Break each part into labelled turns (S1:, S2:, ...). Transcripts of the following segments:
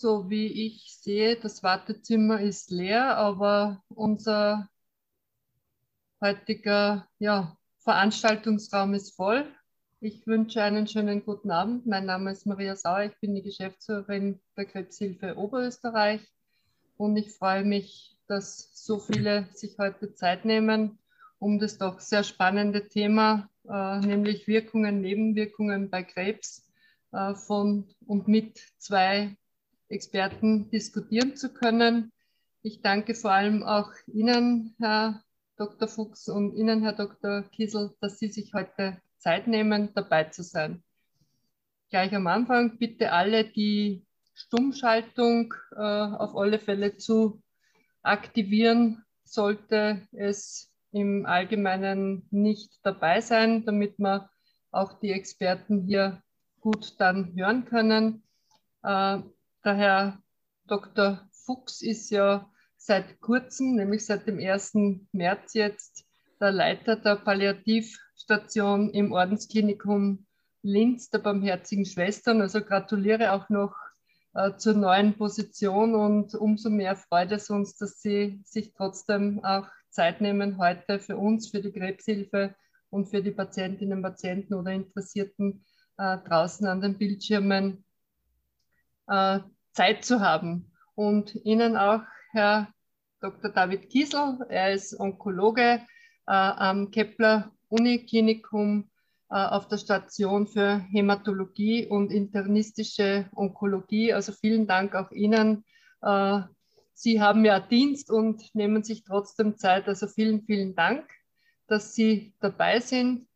S1: So wie ich sehe, das Wartezimmer ist leer, aber unser heutiger ja, Veranstaltungsraum ist voll. Ich wünsche einen schönen guten Abend. Mein Name ist Maria Sauer. Ich bin die Geschäftsführerin der Krebshilfe Oberösterreich und ich freue mich, dass so viele sich heute Zeit nehmen, um das doch sehr spannende Thema, äh, nämlich Wirkungen, Nebenwirkungen bei Krebs äh, von und mit zwei Experten diskutieren zu können. Ich danke vor allem auch Ihnen, Herr Dr. Fuchs, und Ihnen, Herr Dr. Kiesel, dass Sie sich heute Zeit nehmen, dabei zu sein. Gleich am Anfang bitte alle die Stummschaltung äh, auf alle Fälle zu aktivieren, sollte es im Allgemeinen nicht dabei sein, damit wir auch die Experten hier gut dann hören können. Äh, der Herr Dr. Fuchs ist ja seit kurzem, nämlich seit dem 1. März jetzt, der Leiter der Palliativstation im Ordensklinikum Linz der Barmherzigen Schwestern. Also gratuliere auch noch äh, zur neuen Position und umso mehr freut es uns, dass Sie sich trotzdem auch Zeit nehmen heute für uns, für die Krebshilfe und für die Patientinnen, Patienten oder Interessierten äh, draußen an den Bildschirmen äh, Zeit zu haben. Und Ihnen auch, Herr Dr. David Kiesel, er ist Onkologe äh, am Kepler Uniklinikum äh, auf der Station für Hämatologie und internistische Onkologie. Also vielen Dank auch Ihnen. Äh, Sie haben ja Dienst und nehmen sich trotzdem Zeit. Also vielen, vielen Dank, dass Sie dabei sind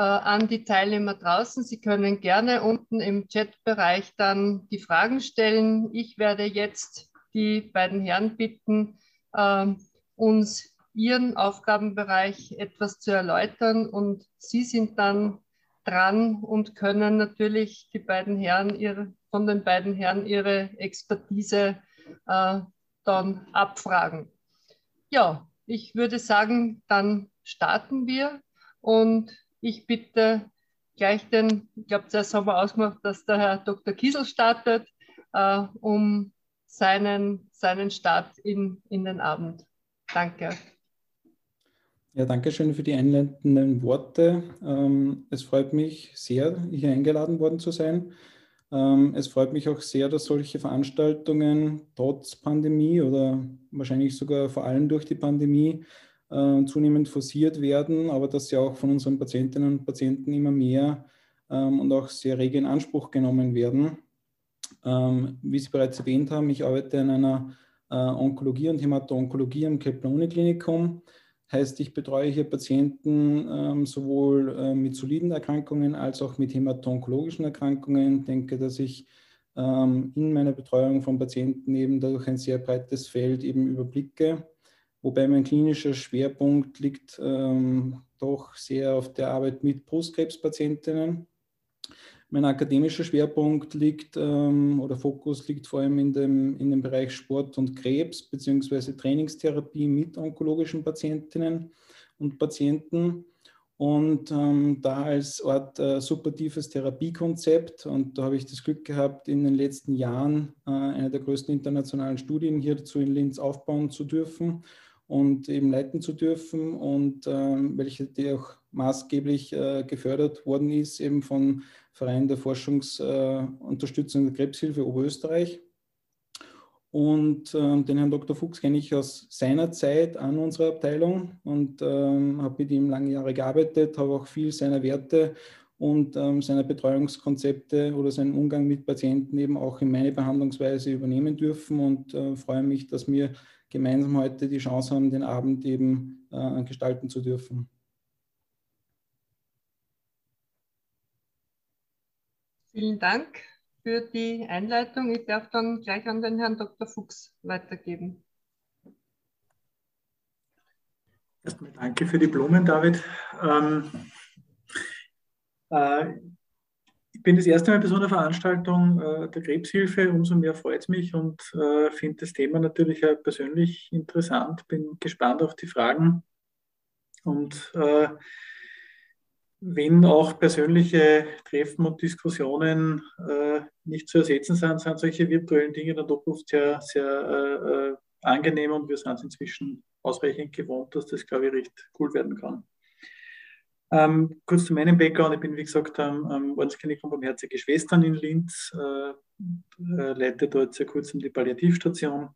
S1: an die Teilnehmer draußen. Sie können gerne unten im Chatbereich dann die Fragen stellen. Ich werde jetzt die beiden Herren bitten, äh, uns ihren Aufgabenbereich etwas zu erläutern und Sie sind dann dran und können natürlich die beiden Herren ihre, von den beiden Herren ihre Expertise äh, dann abfragen. Ja, ich würde sagen, dann starten wir und ich bitte gleich den, ich glaube, zuerst haben wir ausgemacht, dass der Herr Dr. Kiesel startet, äh, um seinen, seinen Start in, in den Abend. Danke.
S2: Ja, danke schön für die einleitenden Worte. Ähm, es freut mich sehr, hier eingeladen worden zu sein. Ähm, es freut mich auch sehr, dass solche Veranstaltungen trotz Pandemie oder wahrscheinlich sogar vor allem durch die Pandemie äh, zunehmend forciert werden, aber dass sie auch von unseren Patientinnen und Patienten immer mehr ähm, und auch sehr rege in Anspruch genommen werden. Ähm, wie Sie bereits erwähnt haben, ich arbeite in einer äh, Onkologie und Hämato-Onkologie am Kepler-Uniklinikum. Heißt, ich betreue hier Patienten ähm, sowohl äh, mit soliden Erkrankungen als auch mit hämato-onkologischen Erkrankungen. Ich denke, dass ich ähm, in meiner Betreuung von Patienten eben dadurch ein sehr breites Feld eben überblicke wobei mein klinischer Schwerpunkt liegt ähm, doch sehr auf der Arbeit mit Brustkrebspatientinnen. Mein akademischer Schwerpunkt liegt ähm, oder Fokus liegt vor allem in dem, in dem Bereich Sport und Krebs bzw. Trainingstherapie mit onkologischen Patientinnen und Patienten. Und ähm, da als Art äh, supportives Therapiekonzept, und da habe ich das Glück gehabt, in den letzten Jahren äh, eine der größten internationalen Studien hierzu in Linz aufbauen zu dürfen und eben leiten zu dürfen und ähm, welche die auch maßgeblich äh, gefördert worden ist, eben vom Verein der Forschungsunterstützung äh, der Krebshilfe Oberösterreich. Und ähm, den Herrn Dr. Fuchs kenne ich aus seiner Zeit an unserer Abteilung und ähm, habe mit ihm lange Jahre gearbeitet, habe auch viel seiner Werte und ähm, seine Betreuungskonzepte oder seinen Umgang mit Patienten eben auch in meine Behandlungsweise übernehmen dürfen und äh, freue mich, dass wir gemeinsam heute die Chance haben, den Abend eben äh, gestalten zu dürfen.
S1: Vielen Dank für die Einleitung. Ich darf dann gleich an den Herrn Dr. Fuchs weitergeben.
S3: Erstmal danke für die Blumen, David. Ähm, äh, bin das erste Mal bei so einer Veranstaltung äh, der Krebshilfe. Umso mehr freut es mich und äh, finde das Thema natürlich auch persönlich interessant. Bin gespannt auf die Fragen. Und äh, wenn auch persönliche Treffen und Diskussionen äh, nicht zu ersetzen sind, sind solche virtuellen Dinge dann doch oft sehr, sehr äh, äh angenehm und wir sind inzwischen ausreichend gewohnt, dass das, glaube ich, recht cool werden kann. Ähm, kurz zu meinem Background. Ich bin, wie gesagt, am, am Ordensklinikum Barmherzige Schwestern in Linz, äh, äh, leite dort seit kurzem die Palliativstation.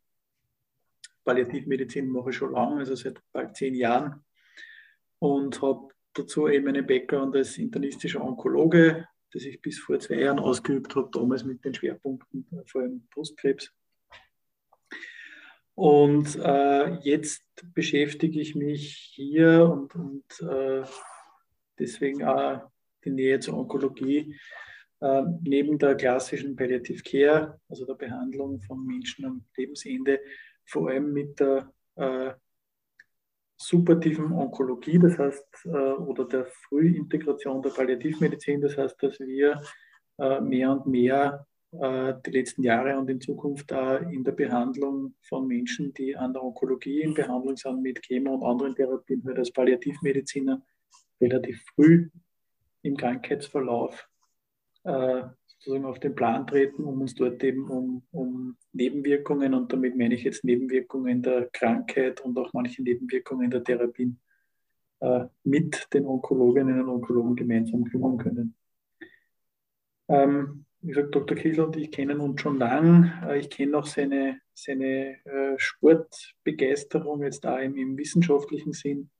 S3: Palliativmedizin mache ich schon lange, also seit bald zehn Jahren. Und habe dazu eben einen Background als internistischer Onkologe, das ich bis vor zwei Jahren ausgeübt habe, damals mit den Schwerpunkten vor allem Brustkrebs. Und äh, jetzt beschäftige ich mich hier und, und äh, deswegen auch die Nähe zur Onkologie äh, neben der klassischen Palliative Care, also der Behandlung von Menschen am Lebensende, vor allem mit der äh, supportiven Onkologie, das heißt, äh, oder der Frühintegration der Palliativmedizin, das heißt, dass wir äh, mehr und mehr äh, die letzten Jahre und in Zukunft auch in der Behandlung von Menschen, die an der Onkologie in Behandlung sind mit Chemo und anderen Therapien, halt als Palliativmediziner relativ früh im Krankheitsverlauf äh, sozusagen auf den Plan treten, um uns dort eben um, um Nebenwirkungen, und damit meine ich jetzt Nebenwirkungen der Krankheit und auch manche Nebenwirkungen der Therapien, äh, mit den Onkologinnen und Onkologen gemeinsam kümmern können. Ähm, wie gesagt, Dr. Kiesel und ich kennen uns schon lang. Äh, ich kenne auch seine, seine äh, Sportbegeisterung jetzt da im, im wissenschaftlichen Sinn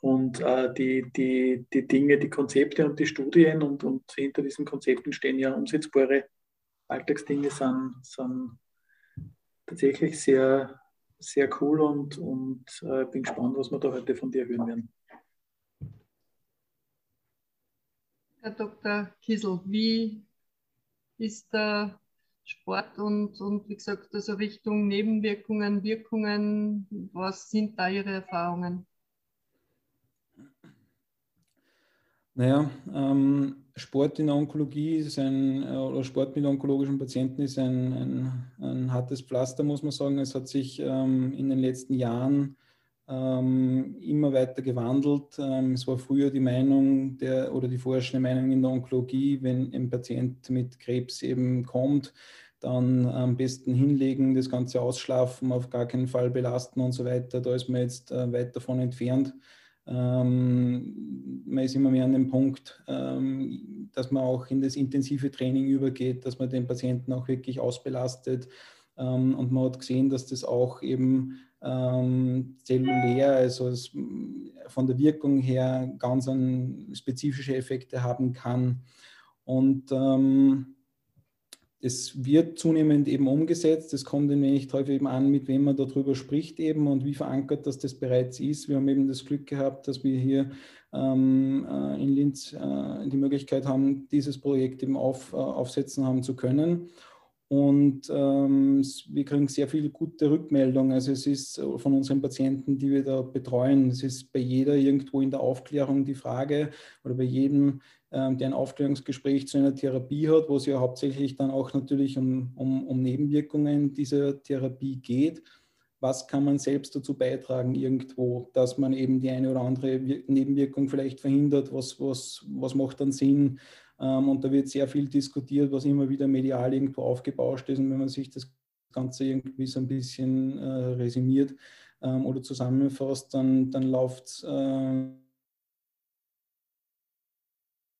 S3: und äh, die, die, die Dinge, die Konzepte und die Studien und, und hinter diesen Konzepten stehen ja umsetzbare Alltagsdinge, sind, sind tatsächlich sehr, sehr cool und, und äh, bin gespannt, was wir da heute von dir hören werden.
S1: Herr Dr. Kiesel, wie ist der Sport und, und wie gesagt, also Richtung Nebenwirkungen, Wirkungen, was sind da Ihre Erfahrungen?
S2: Naja, ähm, Sport in der Onkologie ist ein, äh, oder Sport mit onkologischen Patienten ist ein, ein, ein hartes Pflaster, muss man sagen. Es hat sich ähm, in den letzten Jahren ähm, immer weiter gewandelt. Ähm, es war früher die Meinung der, oder die vorherrschende Meinung in der Onkologie, wenn ein Patient mit Krebs eben kommt, dann am besten hinlegen, das Ganze ausschlafen, auf gar keinen Fall belasten und so weiter. Da ist man jetzt äh, weit davon entfernt. Ähm, man ist immer mehr an dem Punkt, ähm, dass man auch in das intensive Training übergeht, dass man den Patienten auch wirklich ausbelastet. Ähm, und man hat gesehen, dass das auch eben ähm, zellulär, also es, von der Wirkung her ganz an spezifische Effekte haben kann. Und ähm, es wird zunehmend eben umgesetzt. Es kommt ein wenig darauf eben an, mit wem man darüber spricht eben und wie verankert das das bereits ist. Wir haben eben das Glück gehabt, dass wir hier ähm, äh, in Linz äh, die Möglichkeit haben, dieses Projekt eben auf, äh, aufsetzen haben zu können. Und ähm, wir kriegen sehr viele gute Rückmeldungen. Also es ist von unseren Patienten, die wir da betreuen, es ist bei jeder irgendwo in der Aufklärung die Frage oder bei jedem der ein Aufklärungsgespräch zu einer Therapie hat, wo es ja hauptsächlich dann auch natürlich um, um, um Nebenwirkungen dieser Therapie geht. Was kann man selbst dazu beitragen irgendwo, dass man eben die eine oder andere Nebenwirkung vielleicht verhindert? Was, was, was macht dann Sinn? Ähm, und da wird sehr viel diskutiert, was immer wieder medial irgendwo aufgebauscht ist. Und wenn man sich das Ganze irgendwie so ein bisschen äh, resümiert ähm, oder zusammenfasst, dann, dann läuft es äh,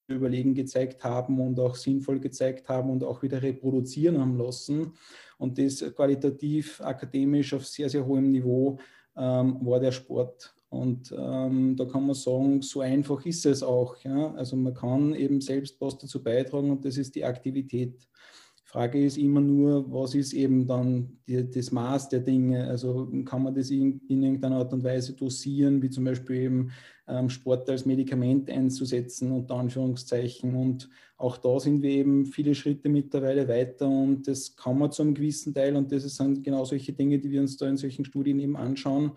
S2: überlegen gezeigt haben und auch sinnvoll gezeigt haben und auch wieder reproduzieren haben lassen. Und das qualitativ, akademisch auf sehr, sehr hohem Niveau ähm, war der Sport. Und ähm, da kann man sagen, so einfach ist es auch. Ja? Also man kann eben selbst was dazu beitragen und das ist die Aktivität. Frage ist immer nur, was ist eben dann die, das Maß der Dinge? Also kann man das in, in, irgendeiner Art und Weise dosieren, wie zum Beispiel eben ähm, Sport als Medikament einzusetzen, unter Anführungszeichen. Und auch da sind wir eben viele Schritte mittlerweile weiter und das kann man zu einem gewissen Teil und das sind genau solche Dinge, die wir uns da in solchen Studien eben anschauen.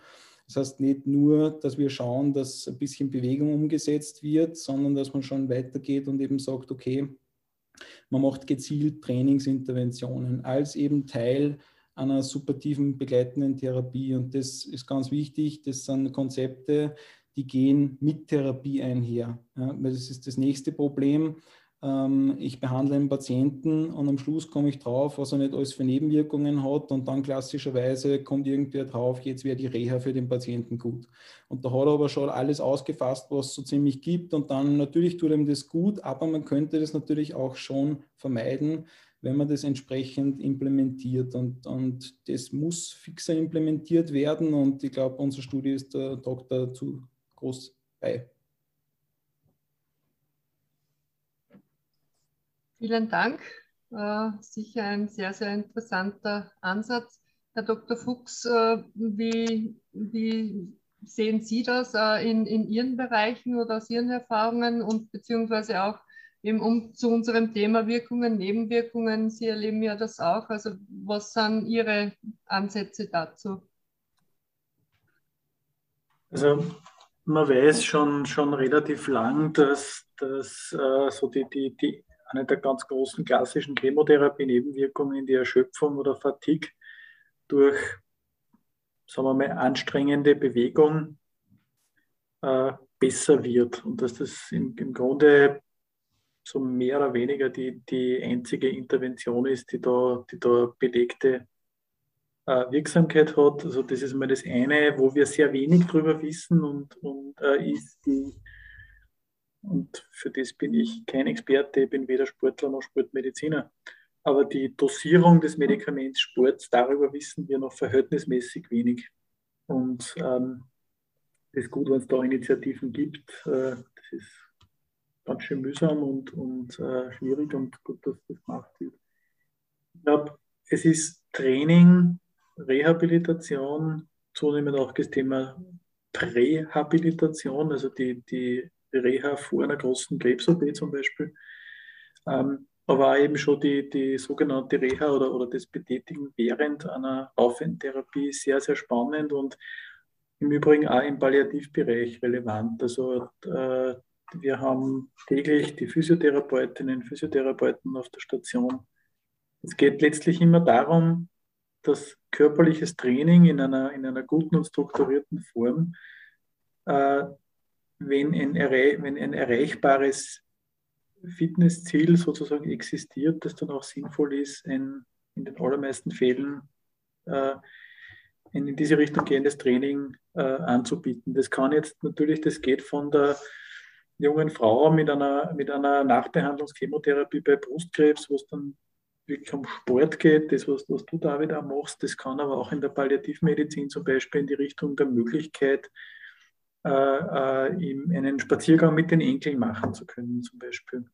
S2: Das heißt nicht nur, dass wir schauen, dass ein bisschen Bewegung umgesetzt wird, sondern dass man schon weitergeht und eben sagt, okay, man macht gezielt Trainingsinterventionen als eben Teil einer supportiven begleitenden Therapie. Und das ist ganz wichtig. Das sind Konzepte, die gehen mit Therapie einher. Ja, das ist das nächste Problem. Ähm, ich behandle einen Patienten und am Schluss komme ich drauf, was er nicht alles für Nebenwirkungen hat und dann klassischerweise kommt irgendwer drauf, jetzt wäre die Reha für den Patienten gut. Und da hat er aber schon alles ausgefasst, was es so ziemlich gibt und dann natürlich tut ihm das gut, aber man könnte das natürlich auch schon vermeiden, wenn man das entsprechend implementiert und, und das muss fixer implementiert werden und ich glaube, unsere Studie ist der Doktor zu groß bei.
S1: Vielen Dank. Äh, sicher ein sehr, sehr interessanter Ansatz. Herr Dr. Fuchs, äh, wie, wie, sehen Sie das äh, in, in Ihren Bereichen oder aus Ihren Erfahrungen und beziehungsweise auch eben um zu unserem Thema Wirkungen, Nebenwirkungen? Sie erleben ja das auch. Also was sind Ihre Ansätze dazu?
S3: Also man weiß schon, schon relativ lang, dass, dass äh, so die, die, die eine der ganz großen klassischen Chemotherapie-Nebenwirkungen, die Erschöpfung oder Fatigue durch, sagen wir mal, anstrengende Bewegung äh, besser wird. Und dass das im, im Grunde so mehr oder weniger die, die einzige Intervention ist, die da, die da belegte Wirksamkeit hat. Also das ist mal das eine, wo wir sehr wenig drüber wissen und, und äh, ist die und für das bin ich kein Experte, ich bin weder Sportler noch Sportmediziner. Aber die Dosierung des Medikaments Sports, darüber wissen wir noch verhältnismäßig wenig. Und ähm, ist gut, wenn es da Initiativen gibt. Äh, das ist ganz schön mühsam und, und äh, schwierig und gut, dass das gemacht wird. Ich glaube, es ist Training, Rehabilitation, zunehmend auch das Thema Prähabilitation, also die, die Reha vor einer großen Krebs-OP zum Beispiel. Ähm, aber auch eben schon die, die sogenannte Reha oder, oder das Betätigen während einer Aufwendtherapie sehr, sehr spannend und im Übrigen auch im Palliativbereich relevant. Also äh, wir haben täglich die Physiotherapeutinnen, Physiotherapeuten auf der Station. Es geht letztlich immer darum, dass körperliches Training in einer, in einer guten und strukturierten Form äh, wenn ein, wenn ein erreichbares Fitnessziel sozusagen existiert, das dann auch sinnvoll ist, ein in den allermeisten Fällen äh, ein in diese Richtung gehendes Training äh, anzubieten. Das kann jetzt natürlich, das geht von der jungen Frau mit einer, mit einer Nachbehandlungschemotherapie bei Brustkrebs, wo es dann wirklich um Sport geht, das, was, was du David auch machst, das kann aber auch in der Palliativmedizin zum Beispiel in die Richtung der Möglichkeit, äh, äh einen Spaziergang mit den Enkeln machen zu können, zum Beispiel.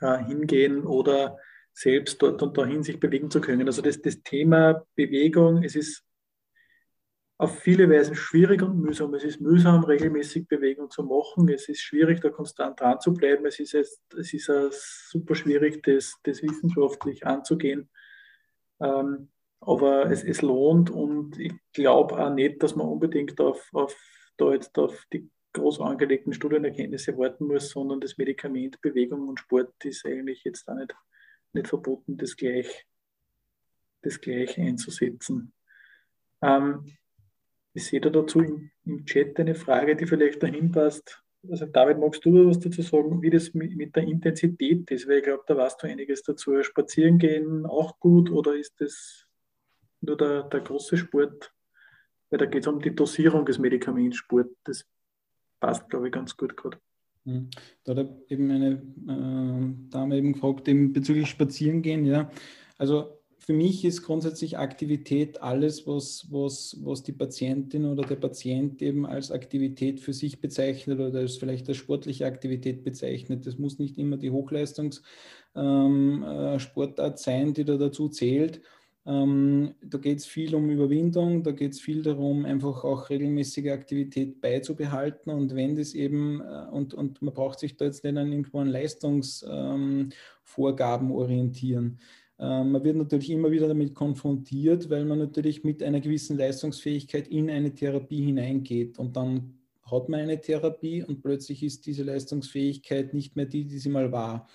S3: Äh, hingehen oder selbst dort und dahin sich bewegen zu können. Also das, das Thema Bewegung, es ist auf viele Weisen schwierig und mühsam. Es ist mühsam, regelmäßig Bewegung zu machen. Es ist schwierig, da konstant dran zu bleiben. Es ist, jetzt, es ist super schwierig, das, das wissenschaftlich anzugehen. Ähm, aber es, es lohnt und ich glaube auch nicht, dass man unbedingt auf, auf da jetzt auf die groß angelegten Studienerkenntnisse warten muss, sondern das Medikament Bewegung und Sport ist eigentlich jetzt auch nicht, nicht verboten, das gleich, das gleich einzusetzen. Ähm, ich sehe da dazu im, im, Chat eine Frage, die vielleicht dahin passt. Also David, magst du was dazu sagen, wie das mit, mit der Intensität ist? Weil ich glaube, da weißt du einiges dazu. Spazieren gehen auch gut oder ist das nur der, der große Sport? weil da geht es um die Dosierung des Medikaments Sport. Das passt, glaube ich, ganz gut gerade.
S2: Hm. Da hat eben eine äh, Dame eben gefragt, eben bezüglich Spazierengehen, ja. Also für mich ist grundsätzlich Aktivität alles, was, was, was die Patientin oder der Patient eben als Aktivität für sich bezeichnet oder als vielleicht als sportliche Aktivität bezeichnet. Das muss nicht immer die Hochleistungssportart ähm, äh, sein, die da dazu zählt. Ähm, da geht es viel um Überwindung, da geht es viel darum, einfach auch regelmäßige Aktivität beizubehalten und wenn das eben, äh, und, und man braucht sich da jetzt nicht an irgendwo an Leistungsvorgaben ähm, orientieren. Ähm, man wird natürlich immer wieder damit konfrontiert, weil man natürlich mit einer gewissen Leistungsfähigkeit in eine Therapie hineingeht und dann hat man eine Therapie und plötzlich ist diese Leistungsfähigkeit nicht mehr die, die sie mal war.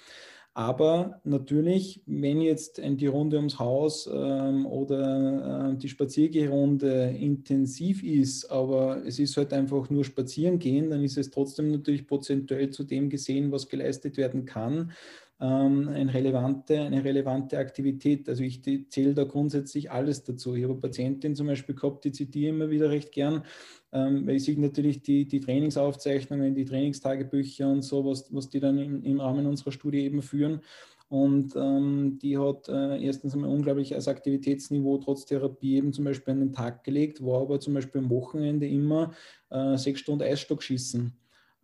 S2: Aber natürlich, wenn jetzt die Runde ums Haus ähm, oder äh, die Spaziergehrunde intensiv ist, aber es ist halt einfach nur spazieren gehen, dann ist es trotzdem natürlich prozentuell zu dem gesehen, was geleistet werden kann ähm, eine, relevante, eine relevante Aktivität. Also ich zähle da grundsätzlich alles dazu. Ich habe eine Patientin zum Beispiel gehabt, die zitiere immer wieder recht gern, ähm, weil ich sehe natürlich die, die Trainingsaufzeichnungen, die Trainingstagebücher und so, was, was die dann im, im Rahmen unserer Studie eben führen. Und ähm, die hat äh, erstens einmal unglaublich als Aktivitätsniveau trotz Therapie eben zum Beispiel an den Tag gelegt, war aber zum Beispiel am Wochenende immer äh, sechs Stunden Eisstock schießen.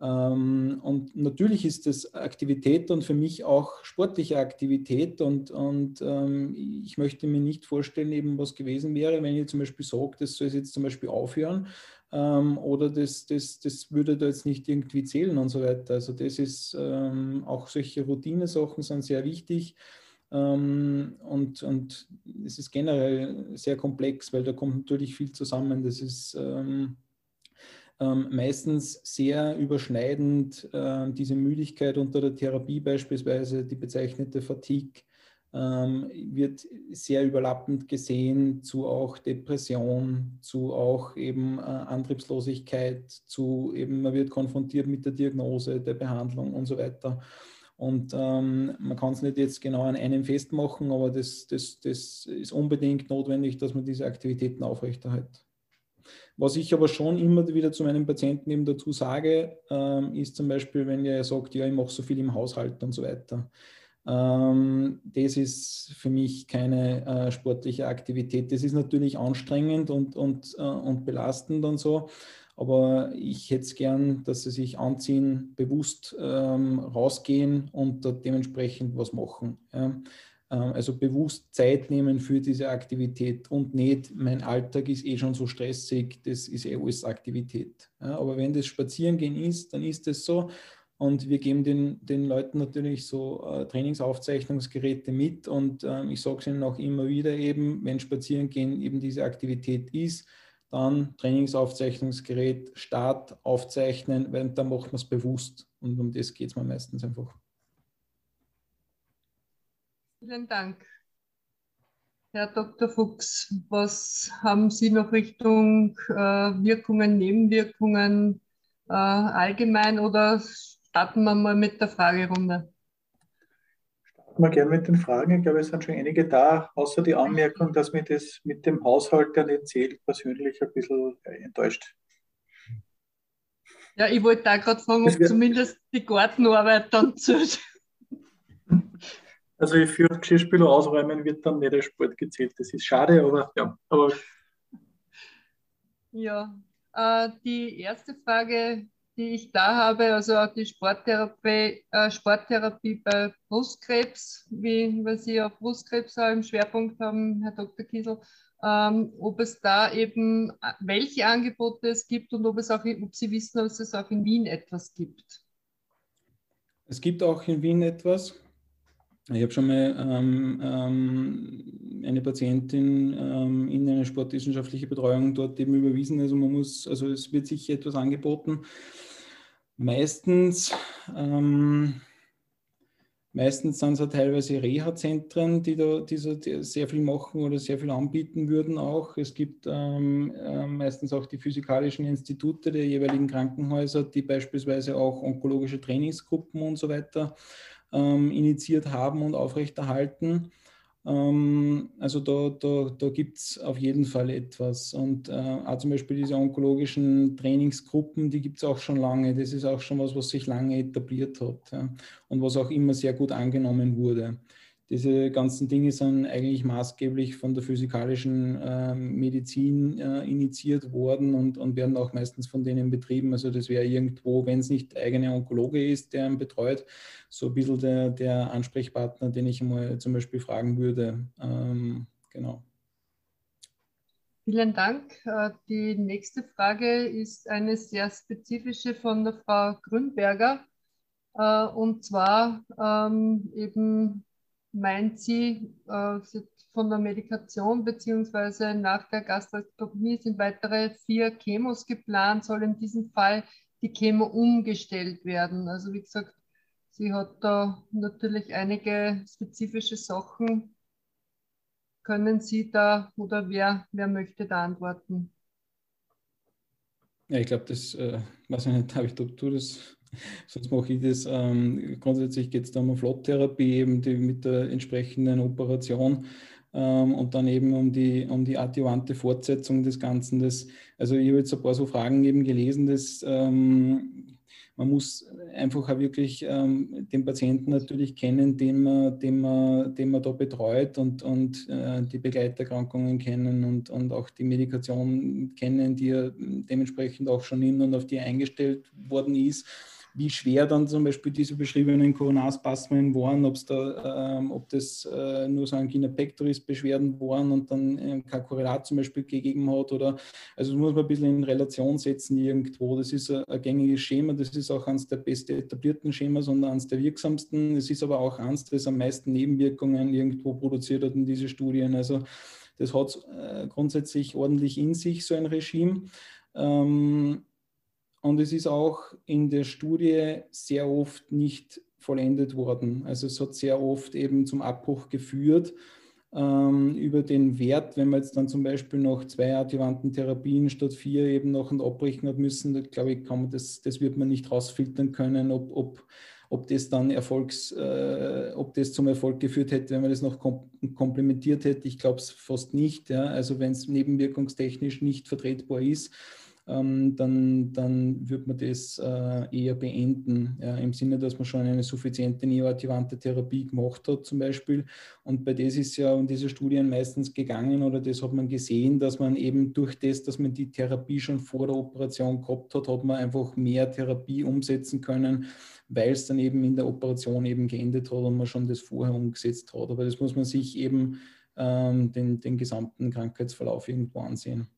S2: Ähm, und natürlich ist das Aktivität und für mich auch sportliche Aktivität. Und, und ähm, ich möchte mir nicht vorstellen, eben was gewesen wäre, wenn ich zum Beispiel sage, das soll jetzt zum Beispiel aufhören ähm, oder das, das, das würde da jetzt nicht irgendwie zählen und so weiter. Also das ist auch solche Routinesachen sind sehr wichtig. und, und es ist generell sehr komplex, weil da kommt natürlich viel zusammen. Das ist ähm, meistens sehr überschneidend äh, diese Müdigkeit unter der Therapie beispielsweise, die bezeichnete Fatigue, ähm, wird sehr überlappend gesehen zu auch Depression, zu auch eben äh, Antriebslosigkeit, zu eben man wird konfrontiert mit der Diagnose, der Behandlung und so weiter. Und ähm, man kann es nicht jetzt genau an einem festmachen, aber das, das, das ist unbedingt notwendig, dass man diese Aktivitäten aufrechterhält. Was ich aber schon immer wieder zu meinen Patienten eben dazu sage, ähm, ist zum Beispiel, wenn er sagt, ja, ich mache so viel im Haushalt und so weiter. Ähm, das ist für mich keine äh, sportliche Aktivität. Das ist natürlich anstrengend und, und, äh, und belastend und so. Aber ich hätte es gern, dass sie sich anziehen, bewusst ähm, rausgehen und dementsprechend was machen. Ja. Ähm, also bewusst Zeit nehmen für diese Aktivität und nicht, mein Alltag ist eh schon so stressig, das ist eh alles Aktivität. aber wenn das Spazierengehen ist, dann ist es so. Und wir geben den, den Leuten natürlich so äh, Trainingsaufzeichnungsgeräte mit. Und äh, ich sage es ihnen auch immer wieder eben, wenn Spazierengehen eben diese Aktivität ist, dann Trainingsaufzeichnungsgerät, Start, aufzeichnen, weil dann macht man es bewusst. Und um das geht es mir meistens einfach.
S1: Vielen Dank. Herr Dr. Fuchs, was haben Sie noch Richtung äh, Wirkungen, Nebenwirkungen äh, allgemein oder starten wir mal mit der Fragerunde?
S3: Starten wir gerne mit den Fragen. Ich glaube, es sind schon einige da, außer die Anmerkung, dass mir das mit dem Haushalt nicht zählt, persönlich ein bisschen äh, enttäuscht.
S1: Ja, ich wollte da gerade fragen, ob zumindest die Gartenarbeit dann zählt.
S3: Also ich für Geschirrspüler ausräumen wird dann nicht als Sport gezählt. Das ist schade, aber ja. Aber
S1: ja, äh, die erste Frage, die ich da habe, also auch die Sporttherapie, äh, Sporttherapie bei Brustkrebs, wie wir Sie auf Brustkrebs auch im Schwerpunkt haben, Herr Dr. Kiesel, ähm, ob es da eben, äh, welche Angebote es gibt und ob, es auch, ob Sie wissen, ob es auch in Wien etwas gibt.
S2: Es gibt auch in Wien etwas. Ich habe schon mal ähm, ähm, eine Patientin ähm, in eine sportwissenschaftliche Betreuung dort eben überwiesen. Also man muss, also es wird sich etwas angeboten. Meistens, ähm, meistens sind es ja teilweise Reha-Zentren, die da die so sehr viel machen oder sehr viel anbieten würden auch. Es gibt ähm, äh, meistens auch die physikalischen Institute der jeweiligen Krankenhäuser, die beispielsweise auch onkologische Trainingsgruppen und so weiter ähm, initiiert haben und aufrechterhalten. Ähm, also da, da, da gibt es auf jeden Fall etwas. Und äh, auch zum Beispiel diese onkologischen Trainingsgruppen, die gibt es auch schon lange. Das ist auch schon was, was sich lange etabliert hat ja, und was auch immer sehr gut angenommen wurde. Diese ganzen Dinge sind eigentlich maßgeblich von der physikalischen äh, Medizin äh, initiiert worden und, und, werden auch meistens von denen betrieben. Also das wäre irgendwo, wenn es nicht der eigene Onkologe ist, der ihn betreut, so ein bisschen der, der Ansprechpartner, den ich mal zum Beispiel fragen würde. Ähm, genau.
S1: Vielen Dank. Äh, die nächste Frage ist eine sehr spezifische von der Frau Grünberger. Äh, und zwar ähm, eben meint sie, äh, von der Medikation beziehungsweise nach der Gastroskopie sind weitere vier Chemos geplant, soll in diesem Fall die Chemo umgestellt werden. Also wie gesagt, Sie hat da natürlich einige spezifische Sachen. Können Sie da oder wer, wer möchte da antworten?
S2: Ja, ich glaube, das, äh, weiß ich nicht, David, ob du das, sonst mache ich das. Ähm, grundsätzlich geht es da um Flottherapie, eben die, mit der entsprechenden Operation ähm, und dann eben um die, um die adjuvante Fortsetzung des Ganzen. Das, also ich habe jetzt ein paar so Fragen eben gelesen, dass ähm, man muss einfach auch wirklich ähm, den Patienten natürlich kennen, den man, den man, den man da betreut und, und äh, die Begleiterkrankungen kennen und, und auch die Medikation kennen, die er dementsprechend auch schon nimmt und auf die eingestellt worden ist wie schwer dann zum Beispiel diese beschriebenen Coronarspasmen waren, ob's da, ähm, ob das äh, nur so Angina pectoris Beschwerden waren und dann äh, kein Korrelat zum Beispiel gegeben hat oder, also das muss man ein bisschen in Relation setzen irgendwo. Das ist ein, ein gängiges Schema, das ist auch eines der best etablierten Schemas und eines der wirksamsten. Es ist aber auch eines, das am meisten Nebenwirkungen irgendwo produziert hat in diese Studien. Also das hat äh, grundsätzlich ordentlich in sich, so ein Regime. Ähm, und es ist auch in der Studie sehr oft nicht vollendet worden. Also es hat sehr oft eben zum Abbruch geführt ähm, über den Wert, wenn man jetzt dann zum Beispiel noch zwei adjuvanten Therapien statt vier eben noch abbrechen hat müssen, da glaube ich, kann man das, das wird man nicht rausfiltern können, ob, ob, ob das dann Erfolgs, äh, ob das zum Erfolg geführt hätte, wenn man das noch kom komplementiert hätte. Ich glaube es fast nicht. Ja. Also wenn es nebenwirkungstechnisch nicht vertretbar ist, ähm, dann, dann wird man das äh, eher beenden, ja, im Sinne, dass man schon eine suffiziente neoadjuvante Therapie gemacht hat zum Beispiel. Und bei das ist ja in diese Studien meistens gegangen oder das hat man gesehen, dass man eben durch das, dass man die Therapie schon vor der Operation gehabt hat, hat man einfach mehr Therapie umsetzen können, weil es dann eben in der Operation eben geendet hat und man schon das vorher umgesetzt hat. Aber das muss man sich eben ähm, den, den gesamten Krankheitsverlauf irgendwo ansehen.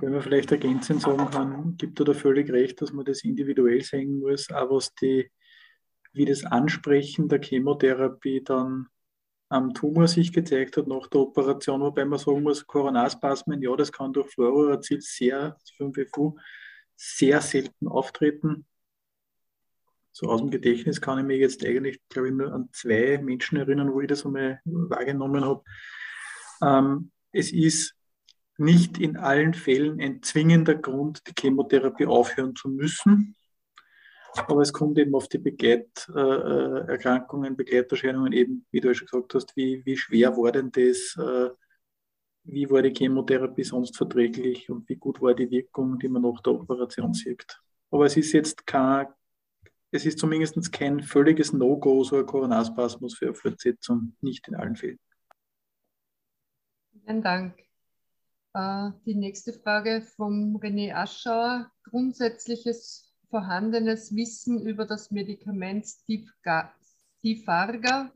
S3: Wenn man vielleicht ergänzend sagen kann, gibt er da völlig recht, dass man das individuell sehen muss, auch was die, wie das Ansprechen der Chemotherapie dann am Tumor sich gezeigt hat nach der Operation, wobei man sagen muss, Coronarspasmen, ja, das kann durch Fluororazid sehr, 5FU, sehr selten auftreten. So aus dem Gedächtnis kann ich mich jetzt eigentlich, glaube ich, nur an zwei Menschen erinnern, wo ich das einmal wahrgenommen habe. Ähm, es ist nicht in allen Fällen ein zwingender Grund, die Chemotherapie aufhören zu müssen. Aber es kommt eben auf die Begleiterkrankungen, Begleiterscheinungen eben, wie du schon gesagt hast, wie, wie schwer war denn das, äh, wie war die Chemotherapie sonst verträglich und wie gut war die Wirkung, die man nach der Operation sieht. Aber es ist jetzt kein, es ist zumindest kein völliges No-Go, so ein Coronarspasmus für Fortsetzung, nicht in allen Fällen.
S1: Vielen Dank. Äh, die nächste Frage vom René Aschauer. Grundsätzliches vorhandenes Wissen über das Medikament Stifarga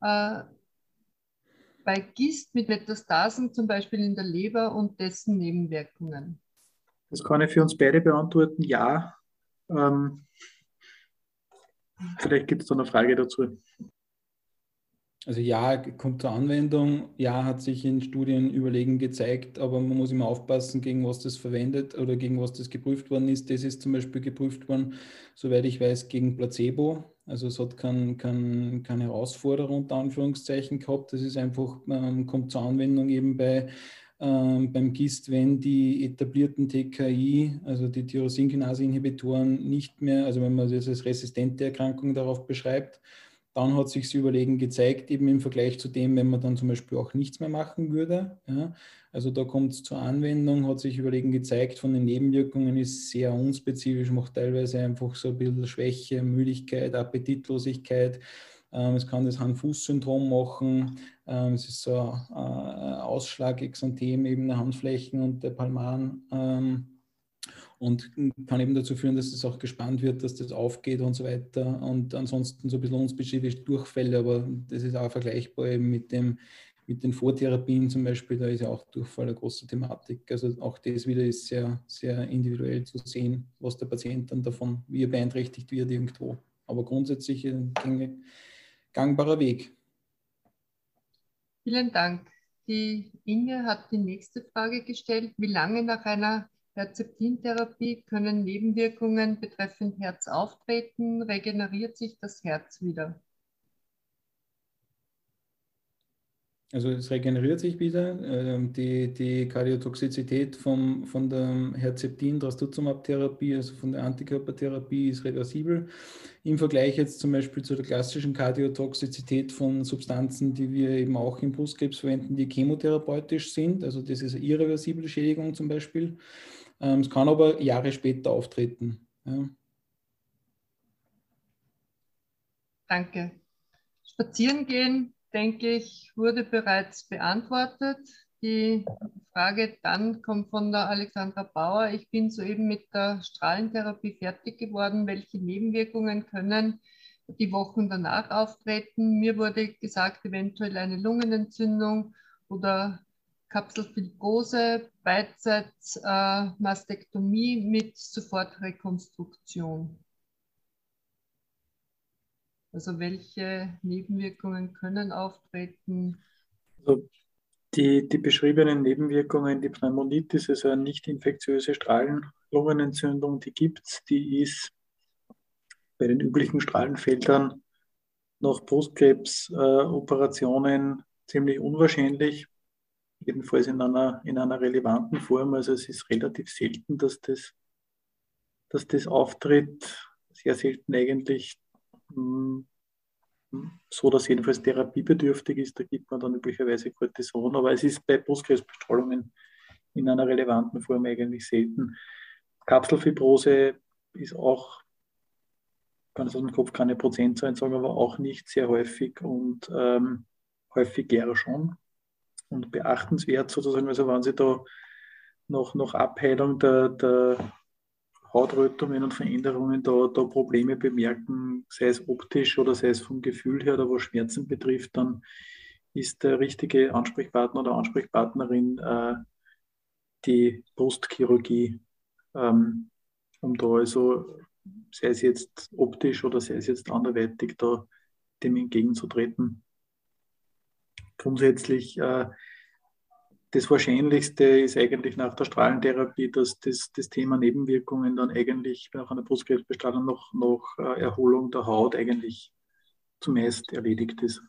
S1: äh, bei GIST mit Metastasen, zum Beispiel in der Leber und dessen Nebenwirkungen?
S3: Das kann ich für uns beide beantworten. Ja. Ähm, vielleicht gibt es da eine Frage dazu.
S2: Also ja, kommt zur Anwendung, ja, hat sich in Studien überlegen gezeigt, aber man muss immer aufpassen, gegen was das verwendet oder gegen was das geprüft worden ist. Das ist zum Beispiel geprüft worden, soweit ich weiß, gegen Placebo. Also es hat kein, kein, keine Herausforderung unter Anführungszeichen gehabt. Das ist einfach, ähm, kommt zur Anwendung eben bei ähm, beim GIST, wenn die etablierten TKI, also die Tyrosinkinase-Inhibitoren, nicht mehr, also wenn man das als resistente Erkrankung darauf beschreibt, dann hat sich das Überlegen gezeigt, eben im Vergleich zu dem, wenn man dann zum Beispiel auch nichts mehr machen würde. Ja. Also da kommt es zur Anwendung, hat sich Überlegen gezeigt, von den Nebenwirkungen ist sehr unspezifisch, macht teilweise einfach so ein bisschen Schwäche, Müdigkeit, Appetitlosigkeit. Ähm, es kann das Hand-Fuß-Syndrom machen. Ähm, es ist so ein Ausschlag, Exanthem eben der Handflächen und der Palmaren. Ähm, und kann eben dazu führen, dass es auch gespannt wird, dass das aufgeht und so weiter. Und ansonsten so ein bisschen unspezifisch Durchfälle, aber das ist auch vergleichbar eben mit dem mit den Vortherapien zum Beispiel, da ist ja auch Durchfall eine große Thematik. Also auch das wieder ist sehr, sehr individuell zu sehen, was der Patient dann davon, wie er beeinträchtigt wird irgendwo. Aber grundsätzlich ein gangbarer Weg.
S1: Vielen Dank. Die Inge hat die nächste Frage gestellt. Wie lange nach einer Herzeptintherapie können Nebenwirkungen betreffend Herz auftreten, regeneriert sich das Herz wieder.
S2: Also es regeneriert sich wieder. Ähm, die, die Kardiotoxizität vom, von der Herzeptin, Trastuzumab-Therapie, also von der Antikörpertherapie, ist reversibel. Im Vergleich jetzt zum Beispiel zu der klassischen Kardiotoxizität von Substanzen, die wir eben auch im Brustkrebs verwenden, die chemotherapeutisch sind. Also das ist eine irreversible Schädigung zum Beispiel. Ähm, es kann aber Jahre später auftreten. Ja.
S1: Danke. Spazieren gehen denke ich, wurde bereits beantwortet. Die Frage dann kommt von der Alexandra Bauer. Ich bin soeben mit der Strahlentherapie fertig geworden. Welche Nebenwirkungen können die Wochen danach auftreten? Mir wurde gesagt, eventuell eine Lungenentzündung oder Kapselfibrose, Beidseitsmastektomie äh, mit Sofortrekonstruktion. Also welche Nebenwirkungen können auftreten?
S3: Also die, die beschriebenen Nebenwirkungen, die Pneumonitis, also eine nicht infektiöse Strahlenlungenentzündung, die gibt es, die ist bei den üblichen Strahlenfeldern nach Brustkrebsoperationen äh, ziemlich unwahrscheinlich, jedenfalls in einer, in einer relevanten Form. Also es ist relativ selten, dass das, dass das auftritt, sehr selten eigentlich hm, so, dass jedenfalls therapiebedürftig ist. Da gibt man dann üblicherweise Cortison, aber es ist bei Brustkrebsbestrahlungen in einer relevanten Form eigentlich selten. Kapselfibrose ist auch, kann ich aus dem Kopf keine Prozentzahlen sagen, aber auch nicht sehr häufig und ähm, häufiger schon. Und beachtenswert sozusagen, also wenn Sie da noch, noch Abheilung der, der Hautrötungen und Veränderungen da, da Probleme bemerken, sei es optisch oder sei es vom Gefühl her oder was Schmerzen betrifft, dann ist der richtige Ansprechpartner oder Ansprechpartnerin äh, die Brustchirurgie, ähm, um da also, sei es jetzt optisch oder sei es jetzt anderweitig, da dem entgegenzutreten. Grundsätzlich äh, das Wahrscheinlichste ist eigentlich nach der Strahlentherapie, dass das, das Thema Nebenwirkungen dann eigentlich nach einer Brustkrebsbestrahlung noch, noch äh, Erholung der Haut eigentlich zumeist erledigt ist.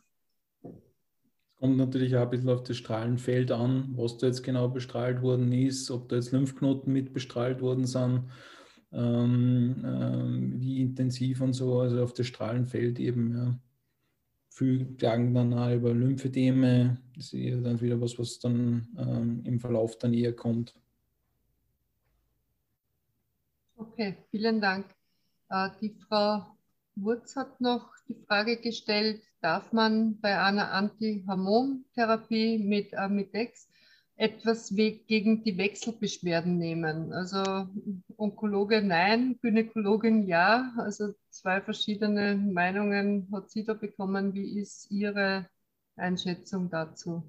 S2: Es kommt natürlich auch ein bisschen auf das Strahlenfeld an, was da jetzt genau bestrahlt worden ist, ob da jetzt Lymphknoten mit bestrahlt worden sind, ähm, ähm, wie intensiv und so, also auf das Strahlenfeld eben, ja viel klagen dann auch über Lymphedeme. Das ist eher dann wieder was, was dann ähm, im Verlauf dann eher kommt.
S1: Okay, vielen Dank. Äh, die Frau Wurz hat noch die Frage gestellt, darf man bei einer Antihormontherapie mit Amidex etwas gegen die Wechselbeschwerden nehmen. Also Onkologe nein, Gynäkologin ja. Also zwei verschiedene Meinungen hat sie da bekommen. Wie ist Ihre Einschätzung dazu?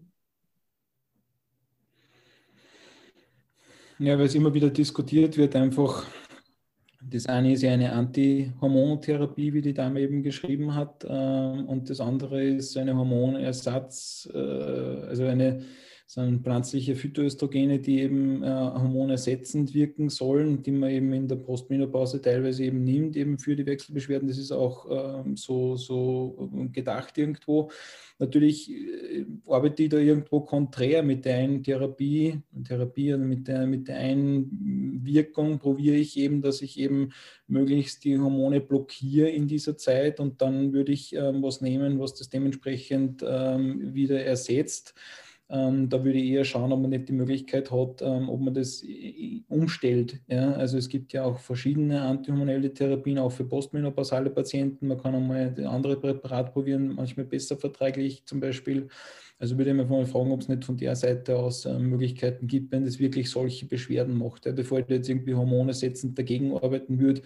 S2: Ja, weil es immer wieder diskutiert wird, einfach, das eine ist ja eine Antihormontherapie, wie die Dame eben geschrieben hat, ähm, und das andere ist eine Hormonersatz, äh, also eine sind pflanzliche Phytoöstrogene, die eben äh, hormonersetzend wirken sollen, die man eben in der Postmenopause teilweise eben nimmt, eben für die Wechselbeschwerden. Das ist auch äh, so, so gedacht irgendwo. Natürlich äh, arbeitet die da irgendwo konträr mit der einen Therapie, Therapie mit der, mit der einen Wirkung probiere ich eben, dass ich eben möglichst die Hormone blockiere in dieser Zeit und dann würde ich ähm, was nehmen, was das dementsprechend ähm, wieder ersetzt. Ähm, da würde ich eher schauen, ob man nicht die Möglichkeit hat, ähm, ob man das umstellt. Ja? Also es gibt ja auch verschiedene antihormonelle Therapien, auch für postmenopausale Patienten. Man kann einmal andere Präparate probieren, manchmal besser verträglich zum Beispiel. Also würde ich mir mal fragen, ob es nicht von der Seite aus äh, Möglichkeiten gibt, wenn es wirklich solche Beschwerden macht. Ja? Bevor ich jetzt irgendwie Hormone setzend dagegen arbeiten würde,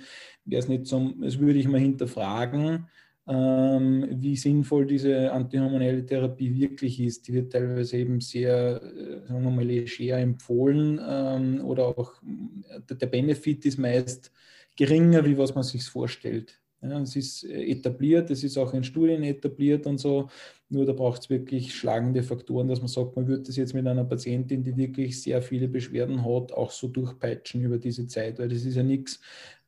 S2: wäre es nicht so, das würde ich mal hinterfragen ähm, wie sinnvoll diese antihormonelle Therapie wirklich ist. Die wird teilweise eben sehr, äh, sagen wir mal, leger empfohlen ähm, oder auch äh, der Benefit ist meist geringer, wie was man sich vorstellt. Ja, es ist äh, etabliert, es ist auch in Studien etabliert und so. Nur da braucht es wirklich schlagende Faktoren, dass man sagt, man würde das jetzt mit einer Patientin, die wirklich sehr viele Beschwerden hat, auch so durchpeitschen über diese Zeit. Weil das ist ja nichts,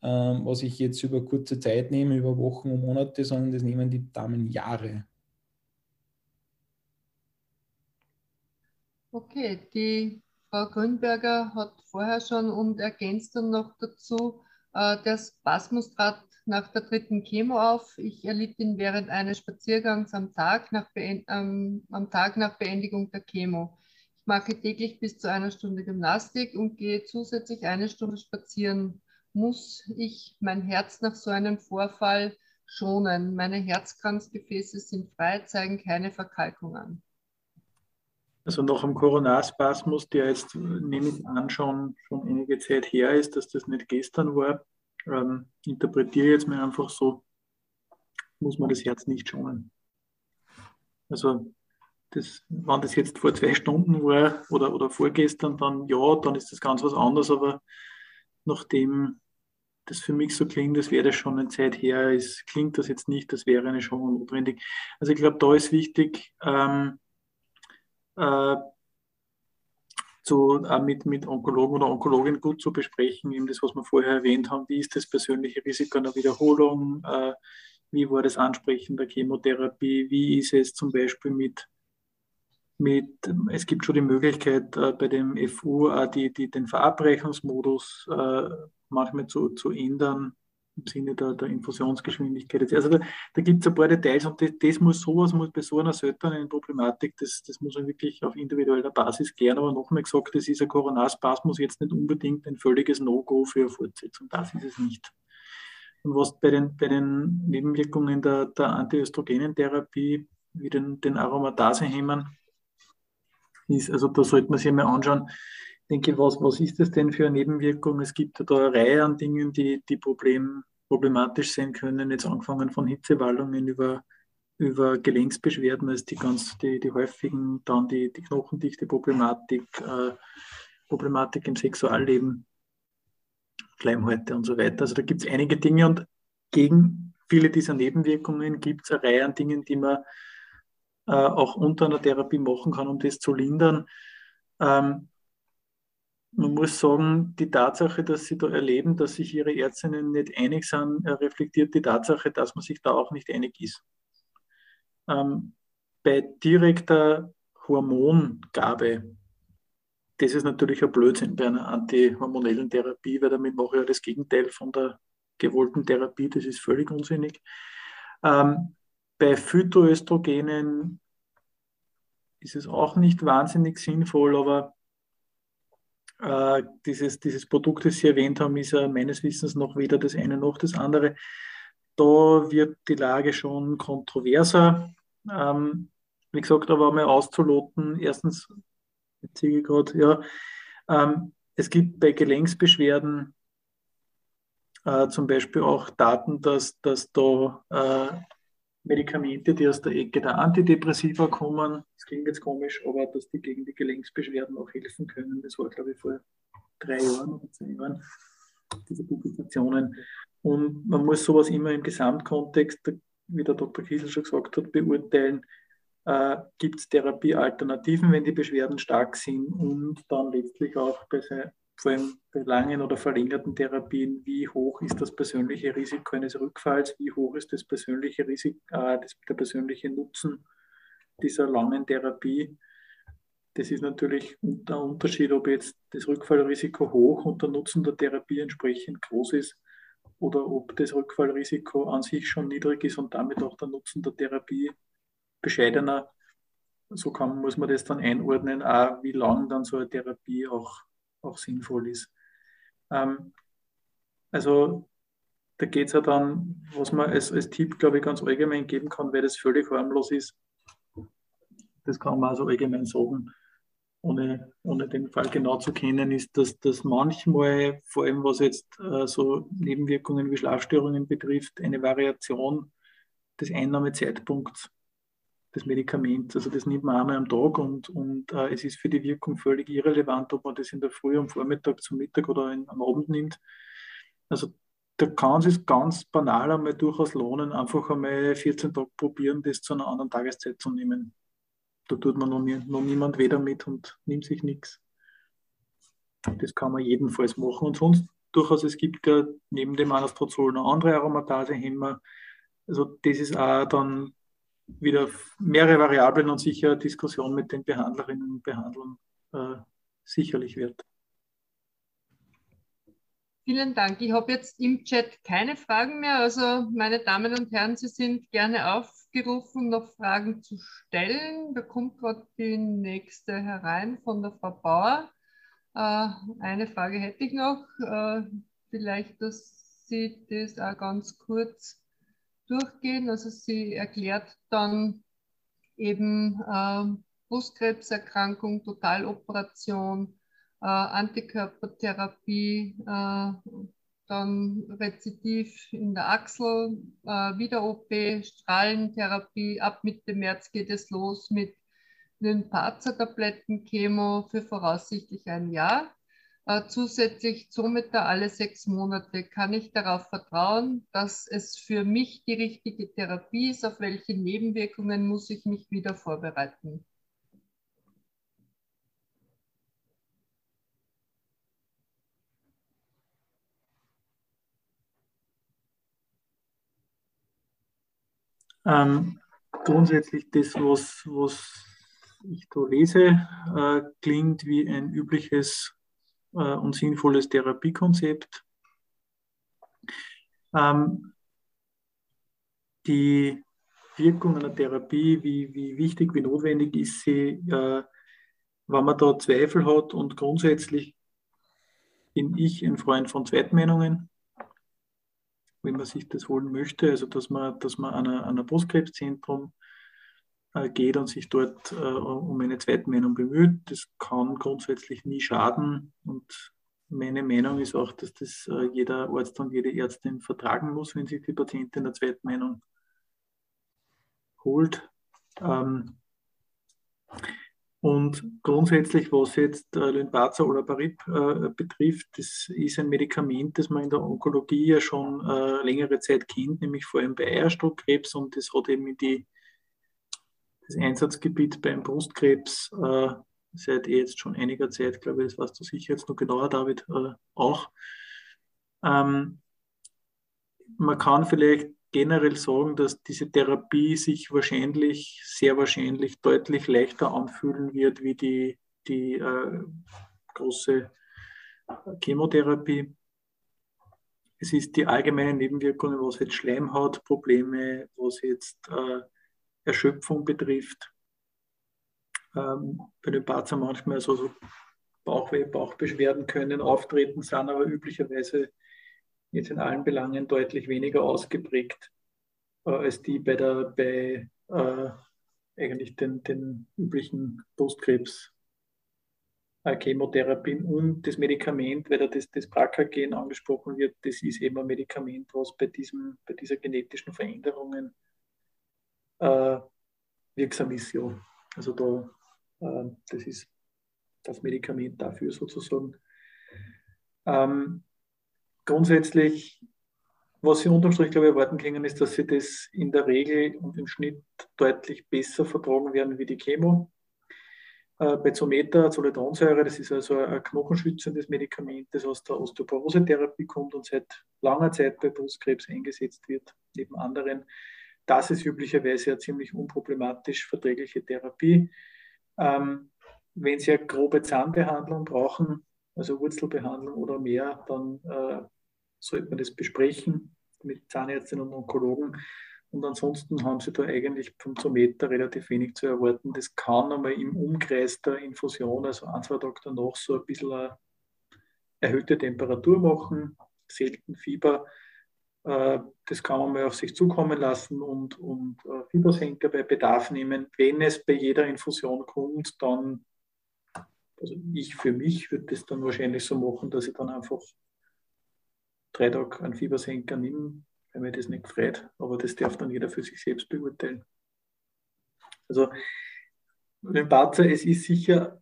S2: ähm, was ich jetzt über kurze Zeit nehme, über Wochen und Monate, sondern das nehmen die Damen Jahre.
S1: Okay, die Frau Grünberger hat vorher schon und ergänzt dann noch dazu, äh, der Spasmus trat nach der dritten Chemo auf. Ich erlitt ihn während eines Spaziergangs am Tag nach, ähm, am Tag nach Beendigung der Chemo. Ich mache täglich bis zu einer Stunde Gymnastik und gehe zusätzlich eine Stunde spazieren. Muss ich mein Herz nach so einem Vorfall schonen? Meine Herzkranzgefäße sind frei, zeigen keine Verkalkung an.
S3: Also nach dem Coronarspasmus, der jetzt, nehme ich an, schon, schon einige Zeit her ist, dass das nicht gestern war, ähm, interpretiere jetzt mal einfach so, muss man das Herz nicht schonen. Also das, wenn das jetzt vor zwei Stunden war oder, oder vorgestern, dann ja, dann ist das ganz was anderes, aber nachdem das für mich so klingt, als wäre das schon eine Zeit her, ist, klingt das jetzt nicht, das wäre eine Schonung notwendig. Also ich glaube, da ist wichtig, ähm, äh, zu, äh, mit, mit Onkologen oder Onkologin gut zu besprechen, eben das, was wir vorher erwähnt haben, wie ist das persönliche Risiko einer Wiederholung, äh, wie war das Ansprechen der Chemotherapie, wie ist es zum Beispiel mit, mit es gibt schon die Möglichkeit äh, bei dem FU äh, die, die, den Verabreichungsmodus äh, manchmal zu, zu ändern, im Sinne der, der Infusionsgeschwindigkeit. Also da, da gibt es ein paar Details und das, das, muss sowas muss bei so einer seltenen Problematik, das, das muss man wirklich auf individueller Basis klären. Aber nochmal gesagt, das ist ein Coronarspasmus jetzt nicht unbedingt ein völliges No-Go für eine Fortsetzung. Das ist es nicht. Und was bei den, bei den Nebenwirkungen der, der Antiöstrogenentherapie, wie den, den Aromatasehemmern, ist, also da sollte man sich mal anschauen, denke, was, was ist das denn für eine Nebenwirkung? Es gibt da eine Reihe an Dingen, die, die Problem, problematisch sein können, jetzt angefangen von Hitzewallungen über, über Gelenksbeschwerden, also die ganz, die, die häufigen, dann die, die Knochendichte-Problematik, äh, Problematik im Sexualleben, Schleimhäute und so weiter. Also da gibt es einige Dinge und gegen viele dieser Nebenwirkungen gibt es eine Reihe an Dingen, die man äh, auch unter einer Therapie machen kann, um das zu lindern. Ähm, man muss sagen, die Tatsache, dass sie da erleben, dass sich ihre Ärztinnen nicht einig sind, reflektiert die Tatsache, dass man sich da auch nicht einig ist. Ähm, bei direkter Hormongabe, das ist natürlich ein Blödsinn bei einer antihormonellen Therapie, weil damit mache ich ja das Gegenteil von der gewollten Therapie, das ist völlig unsinnig. Ähm, bei Phytoöstrogenen ist es auch nicht wahnsinnig sinnvoll, aber äh, dieses, Produkt, das Sie erwähnt haben, ist ja meines Wissens noch weder das eine noch das andere. Da wird die Lage schon kontroverser. Ähm, wie gesagt, aber mal auszuloten, erstens, jetzt sehe ich gerade, ja, ähm, es gibt bei Gelenksbeschwerden äh, zum Beispiel auch Daten, dass, dass da äh, Medikamente, die aus der Ecke der Antidepressiva kommen, das klingt jetzt komisch, aber dass die gegen die Gelenksbeschwerden auch helfen können. Das war, glaube ich, vor drei Jahren oder zehn Jahren, diese Publikationen. Und man muss sowas immer im Gesamtkontext, wie der Dr. Kiesel schon gesagt hat, beurteilen. Äh, Gibt es Therapiealternativen, wenn die Beschwerden stark sind und dann letztlich auch bei, vor allem bei langen oder verlängerten Therapien, wie hoch ist das persönliche Risiko eines Rückfalls, wie hoch ist das persönliche Risiko, äh, das, der persönliche Nutzen dieser langen Therapie. Das ist natürlich der Unterschied, ob jetzt das Rückfallrisiko hoch und der Nutzen der Therapie entsprechend groß ist oder ob das Rückfallrisiko an sich schon niedrig ist und damit auch der Nutzen der Therapie bescheidener. So kann, muss man das dann einordnen, auch wie lang dann so eine Therapie auch auch sinnvoll ist. Ähm, also da geht es ja dann, was man als, als Tipp, glaube ich, ganz allgemein geben kann, weil das völlig harmlos ist. Das kann man also allgemein sagen, ohne, ohne den Fall genau zu kennen, ist, dass das manchmal, vor allem was jetzt äh, so Nebenwirkungen wie Schlafstörungen betrifft, eine Variation des Einnahmezeitpunkts das Medikament. Also das nimmt man einmal am Tag und, und äh, es ist für die Wirkung völlig irrelevant, ob man das in der Früh, am Vormittag, zum Mittag oder in, am Abend nimmt. Also da kann es sich ganz banal einmal durchaus lohnen, einfach einmal 14 Tage probieren, das zu einer anderen Tageszeit zu nehmen. Da tut man noch, nie, noch niemand weh damit und nimmt sich nichts. Das kann man jedenfalls machen. Und sonst durchaus, es gibt ja neben dem Anastrozol noch andere Aromatasehämmer. Also das ist auch dann wieder mehrere Variablen und sicher Diskussion mit den Behandlerinnen und Behandlern äh, sicherlich wird.
S1: Vielen Dank. Ich habe jetzt im Chat keine Fragen mehr. Also meine Damen und Herren, Sie sind gerne aufgerufen, noch Fragen zu stellen. Da kommt gerade die nächste herein von der Frau Bauer. Äh, eine Frage hätte ich noch. Äh, vielleicht, dass Sie das auch ganz kurz durchgehen. Also sie erklärt dann eben äh, Brustkrebserkrankung, Totaloperation, äh, Antikörpertherapie, äh, dann Rezidiv in der Achsel, äh, Wieder-OP, Strahlentherapie. Ab Mitte März geht es los mit Lymphazer-Tabletten, Chemo für voraussichtlich ein Jahr. Äh, zusätzlich Zoometer alle sechs Monate. Kann ich darauf vertrauen, dass es für mich die richtige Therapie ist? Auf welche Nebenwirkungen muss ich mich wieder vorbereiten?
S3: Ähm, grundsätzlich das, was, was ich da lese, äh, klingt wie ein übliches und sinnvolles Therapiekonzept. Ähm, die Wirkung einer Therapie, wie, wie wichtig, wie notwendig ist sie, äh, wenn man da Zweifel hat und grundsätzlich bin ich ein Freund von Zweitmeinungen, wenn man sich das holen möchte, also dass man, dass man an ein Brustkrebszentrum äh, geht und sich dort äh, um eine Zweitmeinung bemüht. Das kann grundsätzlich nie schaden und meine Meinung ist auch, dass das äh, jeder Arzt und jede Ärztin vertragen muss, wenn sich die Patientin eine Zweitmeinung holt. Ähm, und grundsätzlich, was jetzt äh, Lynparza oder Parib äh, betrifft, das ist ein Medikament, das man in der Onkologie ja schon äh, längere Zeit kennt, nämlich vor allem bei Eierstockkrebs und das hat eben die das Einsatzgebiet beim Brustkrebs äh, seit jetzt schon einiger Zeit, glaube ich, das weißt du sicher jetzt noch genauer, David, äh, auch. Ähm, man kann vielleicht generell sagen, dass diese Therapie sich wahrscheinlich, sehr wahrscheinlich deutlich leichter anfühlen wird wie die, die äh, große Chemotherapie. Es ist die allgemeinen Nebenwirkungen, was jetzt Schleimhautprobleme, was jetzt äh, Erschöpfung betrifft. Ähm, bei den Parzer manchmal so, so Bauchweh, Bauchbeschwerden können auftreten, sind aber üblicherweise jetzt in allen Belangen deutlich weniger ausgeprägt äh, als die bei der bei äh, eigentlich den, den üblichen Brustkrebs äh, Chemotherapien und das Medikament, weil da das, das BRCA-Gen angesprochen wird, das ist eben ein Medikament, was bei, diesem, bei dieser genetischen Veränderungen äh, wirksam ist. Ja. Also da, äh, das ist das Medikament dafür sozusagen. Ähm, grundsätzlich, was Sie unterm Strich, glaube ich, erwarten können, ist, dass Sie das in der Regel und im Schnitt deutlich besser vertragen werden wie die Chemo. Äh, bei Zometa, das ist also ein knochenschützendes Medikament, das aus der Osteoporose-Therapie kommt und seit langer Zeit bei Brustkrebs eingesetzt wird, neben anderen. Das ist üblicherweise eine ziemlich unproblematisch verträgliche Therapie. Ähm, wenn Sie eine grobe Zahnbehandlung brauchen, also Wurzelbehandlung oder mehr, dann äh, sollte man das besprechen mit Zahnärztinnen und Onkologen. Und ansonsten haben Sie da eigentlich vom Zometer relativ wenig zu erwarten. Das kann einmal im Umkreis der Infusion, also ein, zwei Tage danach, so ein bisschen eine erhöhte Temperatur machen, selten Fieber. Äh, das kann man mal auf sich zukommen lassen und, und äh, Fiebersenker bei Bedarf nehmen. Wenn es bei jeder Infusion kommt, dann, also ich für mich würde das dann wahrscheinlich so machen, dass ich dann einfach drei Tage einen Fiebersenker nehme, wenn mir das nicht gefreut. Aber das darf dann jeder für sich selbst beurteilen. Also, Lympatzer, es ist sicher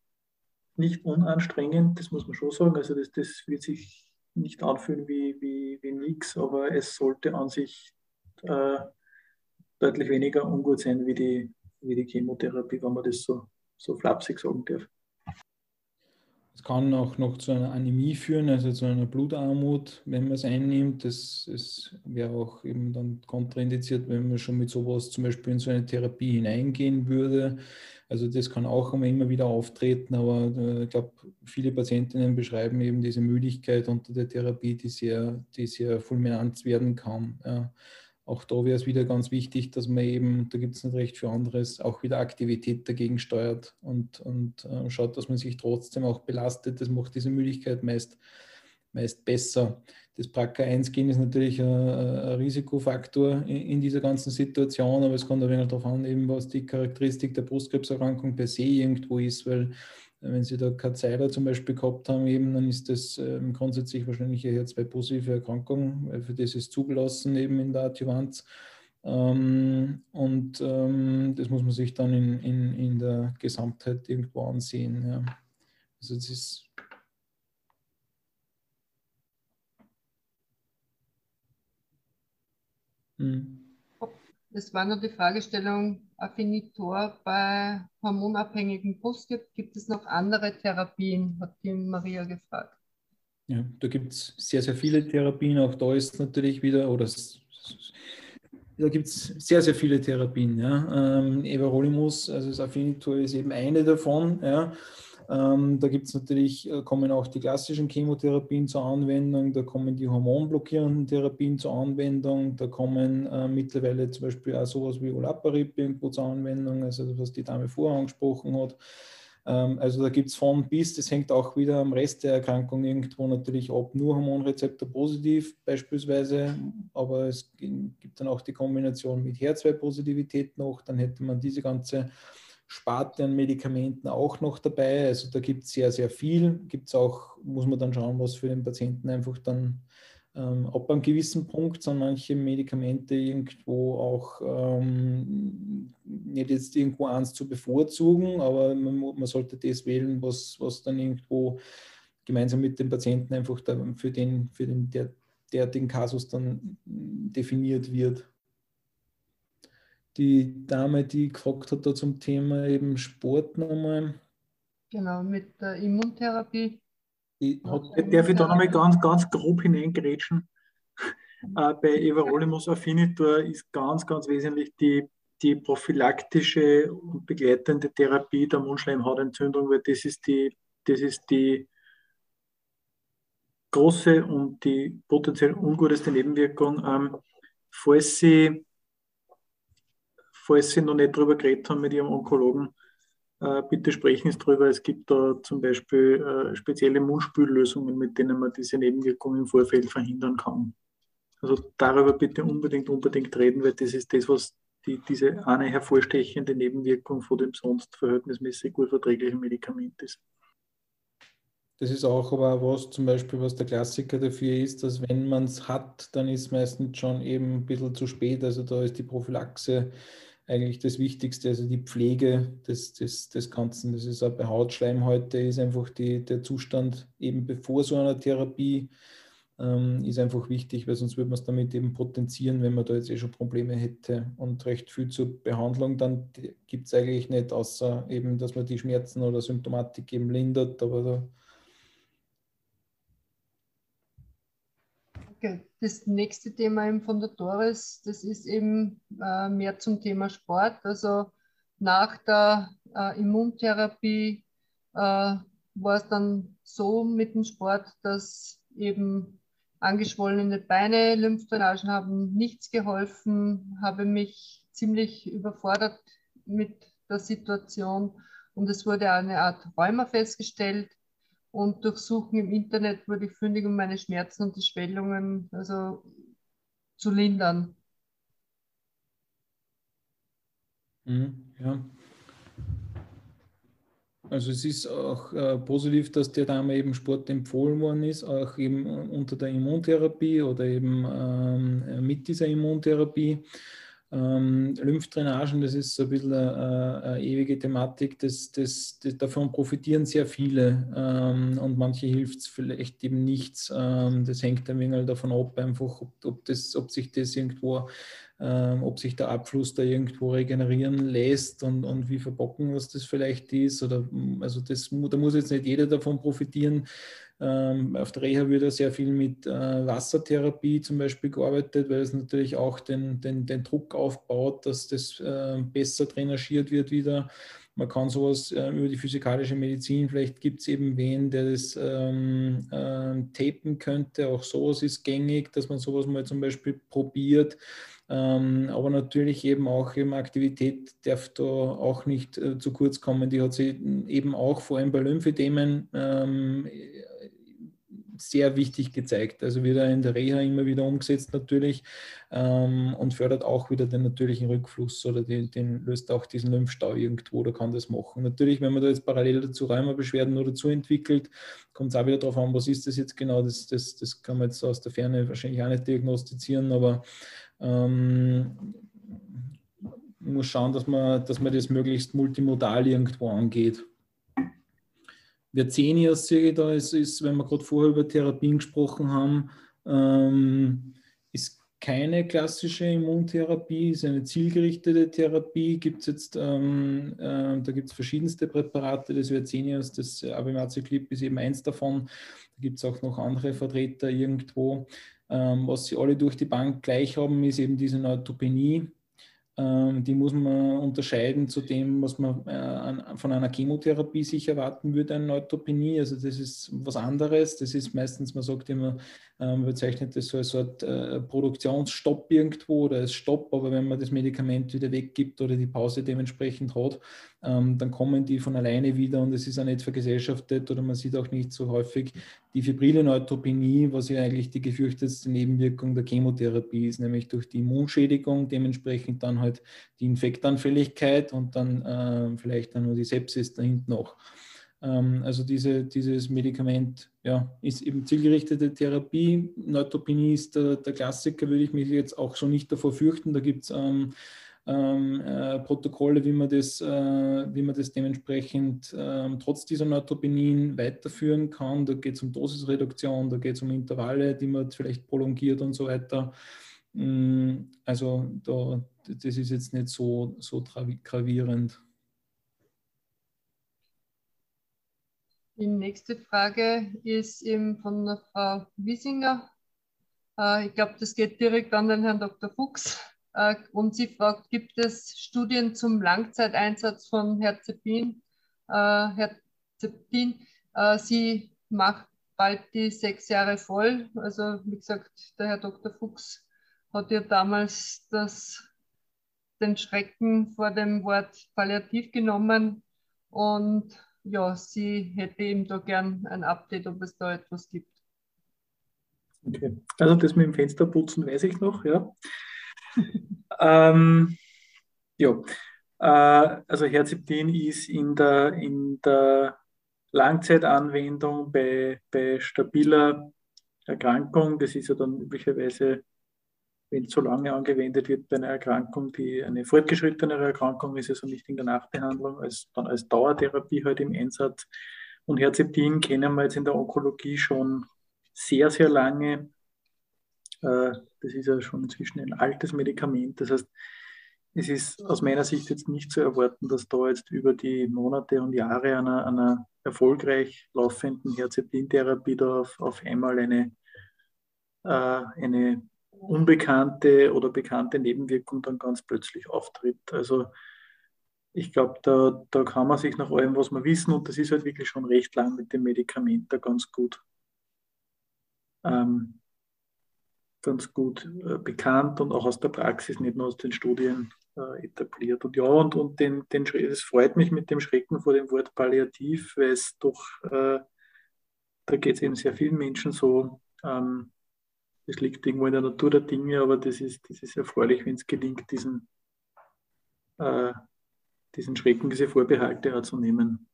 S3: nicht unanstrengend, das muss man schon sagen. Also, das, das wird sich nicht anfühlen wie, wie, wie nichts, aber es sollte an sich äh, deutlich weniger ungut sein wie die, wie die Chemotherapie, wenn man das so, so flapsig sagen darf.
S2: Es kann auch noch zu einer Anämie führen, also zu einer Blutarmut, wenn man es einnimmt. Das, das wäre auch eben dann kontraindiziert, wenn man schon mit sowas zum Beispiel in so eine Therapie hineingehen würde. Also das kann auch immer wieder auftreten, aber äh, ich glaube, viele Patientinnen beschreiben eben diese Müdigkeit unter der Therapie, die sehr, die sehr fulminant werden kann. Ja auch da wäre es wieder ganz wichtig, dass man eben, da gibt es nicht recht viel anderes, auch wieder Aktivität dagegen steuert und, und äh, schaut, dass man sich trotzdem auch belastet. Das macht diese Müdigkeit meist, meist besser. Das BRCA1-Gen ist natürlich ein, ein Risikofaktor in, dieser ganzen Situation, aber es kommt wieder darauf an, eben, was die Charakteristik der Brustkrebserkrankung per se irgendwo ist, weil wenn Sie da Karzeiler zum Beispiel gehabt haben, eben, dann ist das ähm, grundsätzlich wahrscheinlich eine HER2-positive Erkrankung, weil für das ist zugelassen eben in der Adjuvanz. Ähm, und ähm, das muss man sich dann in, in, in der Gesamtheit irgendwo ansehen. Ja. Also das ist
S1: hm. Das war nur die Fragestellung, Affinitor bei hormonabhängigen Brustkrebs. Gibt es noch andere Therapien, hat die Maria gefragt.
S2: Ja, da gibt es sehr, sehr viele Therapien. Auch da ist natürlich wieder, oder da gibt es sehr, sehr viele Therapien. Ja. Ähm, Everolimus, also das Affinitor ist eben eine davon. Ja. Ähm, da gibt es natürlich, äh, kommen auch die klassischen Chemotherapien zur Anwendung, da kommen die hormonblockierenden Therapien zur Anwendung, da kommen äh, mittlerweile zum Beispiel auch sowas wie Olaparib irgendwo zur Anwendung, also was die Dame vorher angesprochen hat. Ähm, also da gibt es von bis, das hängt auch wieder am Rest der Erkrankung irgendwo natürlich ab, nur Hormonrezeptor positiv beispielsweise, aber es gibt dann auch die Kombination mit HER2-Positivität noch, dann hätte man diese ganze Sparte an Medikamenten auch noch dabei. Also da gibt es sehr, sehr viel. Gibt es auch, muss man dann schauen, was für den Patienten einfach dann ähm, ab einem gewissen Punkt sind manche Medikamente irgendwo auch ähm, nicht jetzt irgendwo eins zu bevorzugen, aber man, man, sollte das wählen, was, was dann irgendwo gemeinsam mit dem Patienten einfach für den, für den der, derartigen Kasus dann definiert wird die Dame, die gefragt hat da zum Thema eben Sport nochmal.
S1: Genau, mit der Immuntherapie.
S3: Ich, darf ich da nochmal ganz, ganz grob hineingrätschen? Äh, bei Everolimus Affinitor ist ganz, ganz wesentlich die, die prophylaktische und begleitende Therapie der Mundschleimhautentzündung, weil das ist die, das ist die große und die potenziell unguteste Nebenwirkung. Ähm, falls Sie falls Sie noch nicht darüber geredet haben mit Ihrem Onkologen, äh, bitte sprechen Sie darüber. Es gibt da zum Beispiel äh, spezielle Mundspüllösungen, mit denen man diese Nebenwirkungen im Vorfeld verhindern kann. Also darüber bitte unbedingt, unbedingt reden, weil das ist das, was die, diese eine hervorstechende Nebenwirkung von dem sonst verhältnismäßig gut verträglichen Medikament ist.
S2: Das ist auch aber was zum Beispiel, was der Klassiker dafür ist, dass wenn man es hat, dann ist meistens schon eben ein bisschen zu spät. Also da ist die Prophylaxe eigentlich das Wichtigste, also die Pflege des, des, des Ganzen. Das ist auch bei Hautschleimhäute, ist einfach die, der Zustand eben bevor so einer Therapie ähm, ist einfach wichtig, weil sonst würde man es damit eben potenzieren, wenn man da jetzt eh schon Probleme hätte. Und recht viel zur Behandlung dann gibt es eigentlich nicht, außer eben, dass man die Schmerzen oder Symptomatik eben lindert, aber da
S1: Das nächste Thema eben von der Doris, das ist eben äh, mehr zum Thema Sport. Also nach der äh, Immuntherapie äh, war es dann so mit dem Sport, dass eben angeschwollene Beine, Lymphdrainagen haben nichts geholfen, habe mich ziemlich überfordert mit der Situation. Und es wurde eine Art Rheuma festgestellt und durchsuchen im Internet wurde ich fündig, um meine Schmerzen und die Schwellungen also zu lindern.
S2: Mhm, ja. Also es ist auch äh, positiv, dass der Dame eben Sport empfohlen worden ist, auch eben unter der Immuntherapie oder eben ähm, mit dieser Immuntherapie. Ähm, Lymphdrainagen, das ist so ein bisschen eine, eine ewige Thematik, das, das, das, davon profitieren sehr viele ähm, und manche hilft es vielleicht eben nichts. Ähm, das hängt ein wenig davon ab, einfach, ob, ob, das, ob sich das irgendwo, ähm, ob sich der Abfluss da irgendwo regenerieren lässt und, und wie verbocken was das vielleicht ist. Oder also das, da muss jetzt nicht jeder davon profitieren. Ähm, auf der Reha wird sehr viel mit äh, Wassertherapie zum Beispiel gearbeitet, weil es natürlich auch den, den, den Druck aufbaut, dass das äh, besser drainagiert wird wieder. Man kann sowas äh, über die physikalische Medizin, vielleicht gibt es eben wen, der das ähm, äh, tapen könnte. Auch sowas ist gängig, dass man sowas mal zum Beispiel probiert. Ähm, aber natürlich eben auch eben Aktivität darf da auch nicht äh, zu kurz kommen. Die hat sie eben auch vor allem bei Lymphedemen ähm, sehr wichtig gezeigt. Also wird er in der Reha immer wieder umgesetzt natürlich ähm, und fördert auch wieder den natürlichen Rückfluss oder den, den, löst auch diesen Lymphstau irgendwo oder kann das machen. Natürlich, wenn man da jetzt parallel dazu Rheumabeschwerden oder dazu entwickelt, kommt es auch wieder darauf an, was ist das jetzt genau. Das, das, das kann man jetzt aus der Ferne wahrscheinlich auch nicht diagnostizieren, aber ähm, muss schauen, dass man, dass man das möglichst multimodal irgendwo angeht. Vercenia sehe da ist, ist, wenn wir gerade vorher über Therapien gesprochen haben, ähm, ist keine klassische Immuntherapie, ist eine zielgerichtete Therapie. Gibt jetzt, ähm, äh, da gibt es verschiedenste Präparate des Vercenias, das Abimaziclib ist eben eins davon. Da gibt es auch noch andere Vertreter irgendwo. Ähm, was sie alle durch die Bank gleich haben, ist eben diese Neutropenie. Ähm, die muss man unterscheiden zu dem, was man äh, von einer Chemotherapie sich erwarten würde, eine Neutropenie. Also das ist was anderes. Das ist meistens, man sagt immer, man bezeichnet das so als Art äh, Produktionsstopp irgendwo oder als Stopp, aber wenn man das Medikament wieder weggibt oder die Pause dementsprechend hat, ähm, dann kommen die von alleine wieder und es ist auch nicht vergesellschaftet oder man sieht auch nicht so häufig die fibrile Neutropenie, was ja eigentlich die gefürchtetste Nebenwirkung der Chemotherapie ist, nämlich durch die Immunschädigung, dementsprechend dann halt die Infektanfälligkeit und dann äh, vielleicht dann nur die Sepsis dahinten noch. Ähm, also diese, dieses Medikament ja, ist eben zielgerichtete Therapie. Neutropenie ist der, der, Klassiker, würde ich mich jetzt auch so nicht davor fürchten. Da gibt es ähm, ähm, äh, Protokolle, wie man, das, äh, wie man das dementsprechend äh, trotz dieser Neutropenien weiterführen kann. Da geht es um Dosisreduktion, da geht es um Intervalle, die man vielleicht prolongiert und so weiter. Mm, also da, das ist jetzt nicht so, so gravierend.
S1: Die nächste Frage ist eben von Frau Wiesinger. Äh, ich glaube, das geht direkt an den Herrn Dr. Fuchs. Äh, und sie fragt, gibt es Studien zum Langzeiteinsatz von Herzepin? Äh, Herzepin, sie macht bald die sechs Jahre voll. Also wie gesagt, der Herr Dr. Fuchs hat ja damals das, den Schrecken vor dem Wort palliativ genommen und ja, sie hätte eben da gern ein Update, ob es da etwas gibt.
S3: Okay, also das mit dem Fensterputzen weiß ich noch, ja. Ähm, ja, äh, also Herziptin ist in der, in der Langzeitanwendung bei, bei stabiler Erkrankung, das ist ja dann üblicherweise wenn es so lange angewendet wird bei einer Erkrankung, die eine fortgeschrittenere Erkrankung ist, also nicht in der Nachbehandlung, als dann als Dauertherapie halt im Einsatz. Und Herzeptin kennen wir jetzt in der Onkologie schon sehr, sehr lange. Äh, das ist ja schon inzwischen ein altes Medikament. Das heißt, es ist aus meiner Sicht jetzt nicht zu erwarten, dass da jetzt über die Monate und Jahre einer, einer erfolgreich laufenden Herzeptin-Therapie da auf, auf einmal eine, äh, eine unbekannte oder bekannte Nebenwirkung dann ganz plötzlich auftritt. Also ich glaube, da, da kann man sich nach allem, was wir wissen, und das ist halt wirklich schon recht lang mit dem Medikament da ganz gut, ähm, ganz gut äh, bekannt und auch aus der Praxis, nicht nur aus den Studien äh, etabliert. Und ja, und, und den, den, es freut mich mit dem Schrecken vor dem Wort Palliativ, weil es doch, äh, da geht es eben sehr vielen Menschen so, ähm, das liegt irgendwo in der Natur der Dinge, aber das ist, das ist erfreulich, wenn es gelingt, diesen, äh, diesen Schrecken, diese Vorbehalte auch zu nehmen.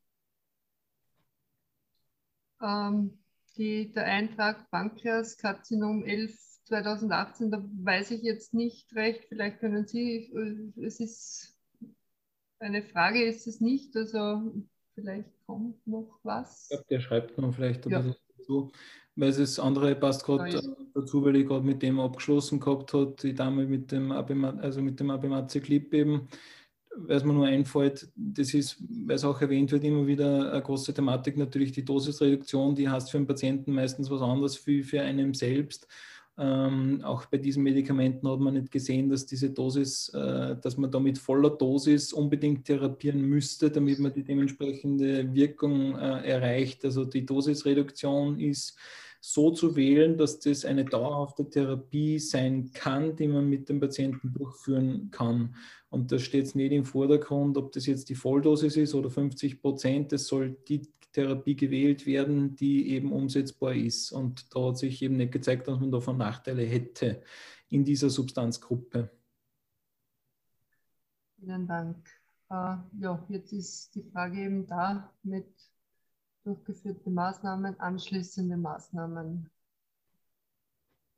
S1: Ähm, die, der Eintrag Pankreaskarzinom 11 2018, da weiß ich jetzt nicht recht, vielleicht können Sie, äh, es ist eine Frage, ist es nicht, also vielleicht kommt noch was.
S2: Ich glaube, der schreibt noch vielleicht ein ja. bisschen dazu, weil das andere passt gerade ja, dazu, weil ich gerade mit dem abgeschlossen gehabt hat, die Dame mit dem also mit dem Abimatze Clip eben, weil es mir nur einfällt, das ist, weil es auch erwähnt wird, immer wieder eine große Thematik, natürlich die Dosisreduktion, die heißt für den Patienten meistens was anderes wie für einen selbst. Ähm, auch bei diesen Medikamenten hat man nicht gesehen, dass diese Dosis, äh, dass man da mit voller Dosis unbedingt therapieren müsste, damit man die dementsprechende Wirkung äh, erreicht. Also die Dosisreduktion ist so zu wählen, dass das eine dauerhafte Therapie sein kann, die man mit dem Patienten durchführen kann. Und da steht es nicht im Vordergrund, ob das jetzt die Volldosis ist oder 50 Prozent. Es soll die Therapie gewählt werden, die eben umsetzbar ist. Und da hat sich eben nicht gezeigt, dass man davon Nachteile hätte in dieser Substanzgruppe.
S1: Vielen Dank. Uh, ja, jetzt ist die Frage eben da mit durchgeführten Maßnahmen, anschließende Maßnahmen,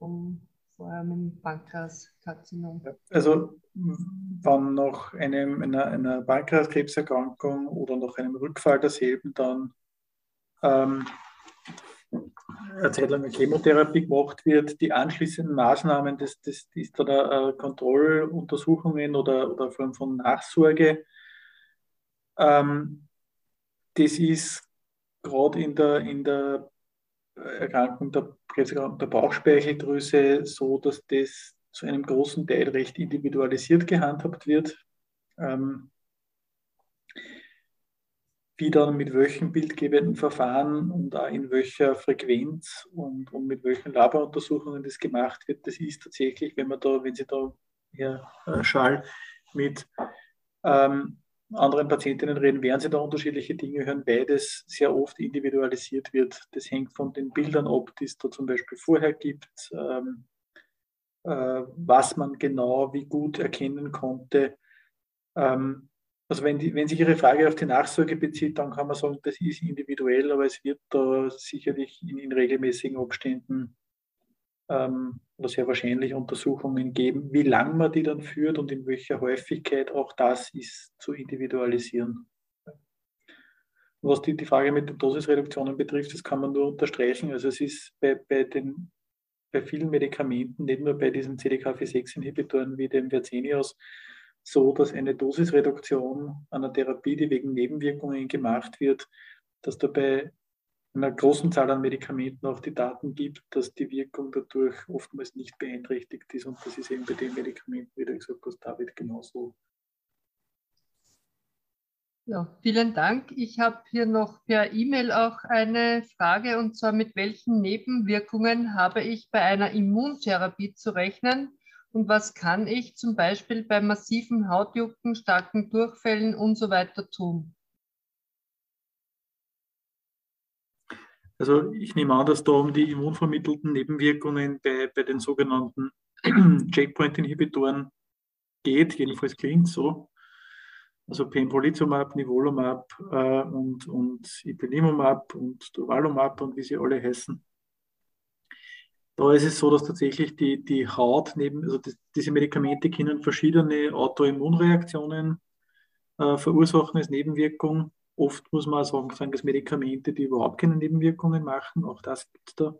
S1: um vor allem im Pankreaskarzinom.
S3: Also wenn nach einem, einer, einer Pankreaskrebserkrankung oder nach einem Rückfall derselben dann ähm, eine Zeit lang eine Chemotherapie gemacht wird, die anschließenden Maßnahmen, das, das, ist dann äh, Kontrolluntersuchungen oder, oder Form von Nachsorge. Ähm, das ist gerade in der, in der Erkrankung der, der Bauchspeicheldrüse so, dass das zu einem großen Teil recht individualisiert gehandhabt wird. Ähm, wie dann mit welchen bildgebenden Verfahren und auch in welcher Frequenz und, und mit welchen Laboruntersuchungen das gemacht wird, das ist tatsächlich, wenn man da, wenn Sie da, Herr äh, Schall, mit ähm, anderen Patientinnen reden, werden Sie da unterschiedliche Dinge hören, weil das sehr oft individualisiert wird. Das hängt von den Bildern ab, die es da zum Beispiel vorher gibt, ähm, äh, was man genau wie gut erkennen konnte. Ähm, also wenn, die, wenn sich Ihre Frage auf die Nachsorge bezieht, dann kann man sagen, das ist individuell, aber es wird da sicherlich in, in regelmäßigen Abständen ähm, oder sehr wahrscheinlich Untersuchungen geben. Wie lange man die dann führt und in welcher Häufigkeit, auch das ist zu individualisieren. Was die, die Frage mit den Dosisreduktionen betrifft, das kann man nur unterstreichen. Also es ist bei, bei, den, bei vielen Medikamenten, nicht nur bei diesen CDK4-6-Inhibitoren wie dem Vercenius, so, dass eine Dosisreduktion einer Therapie, die wegen Nebenwirkungen gemacht wird, dass dabei einer großen Zahl an Medikamenten auch die Daten gibt, dass die Wirkung dadurch oftmals nicht beeinträchtigt ist. Und das ist eben bei den Medikamenten, wie du gesagt hast, David, genauso.
S1: Ja, vielen Dank. Ich habe hier noch per E-Mail auch eine Frage und zwar mit welchen Nebenwirkungen habe ich bei einer Immuntherapie zu rechnen und was kann ich zum Beispiel bei massiven Hautjucken, starken Durchfällen und so weiter tun?
S3: Also ich nehme an, dass da um die immunvermittelten Nebenwirkungen bei, bei den sogenannten Checkpoint-Inhibitoren geht, jedenfalls klingt so. Also Pembrolizumab, Nivolumab äh, und, und Ipilimumab und Durvalumab und wie sie alle heißen. Da ist es so, dass tatsächlich die, die Haut neben, also die, diese Medikamente können verschiedene Autoimmunreaktionen äh, verursachen als Nebenwirkung. Oft muss man sagen, sagen dass Medikamente, die überhaupt keine Nebenwirkungen machen, auch das gibt es da.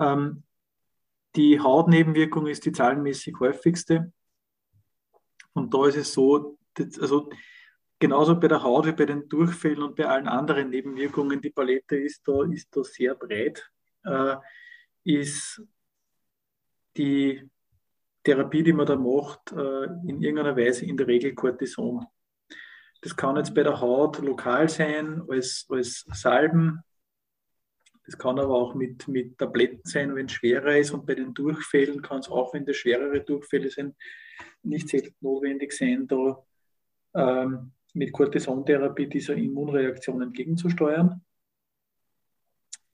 S3: Ähm, die Hautnebenwirkung ist die zahlenmäßig häufigste. Und da ist es so, also genauso bei der Haut wie bei den Durchfällen und bei allen anderen Nebenwirkungen, die Palette ist da, ist da sehr breit. Äh, ist die Therapie, die man da macht, äh, in irgendeiner Weise in der Regel Cortison. Das kann jetzt bei der Haut lokal sein, als, als Salben. Das kann aber auch mit, mit Tabletten sein, wenn es schwerer ist. Und bei den Durchfällen kann es auch, wenn das schwerere Durchfälle sind, nicht selten notwendig sein, da ähm, mit Cortisontherapie dieser Immunreaktion entgegenzusteuern.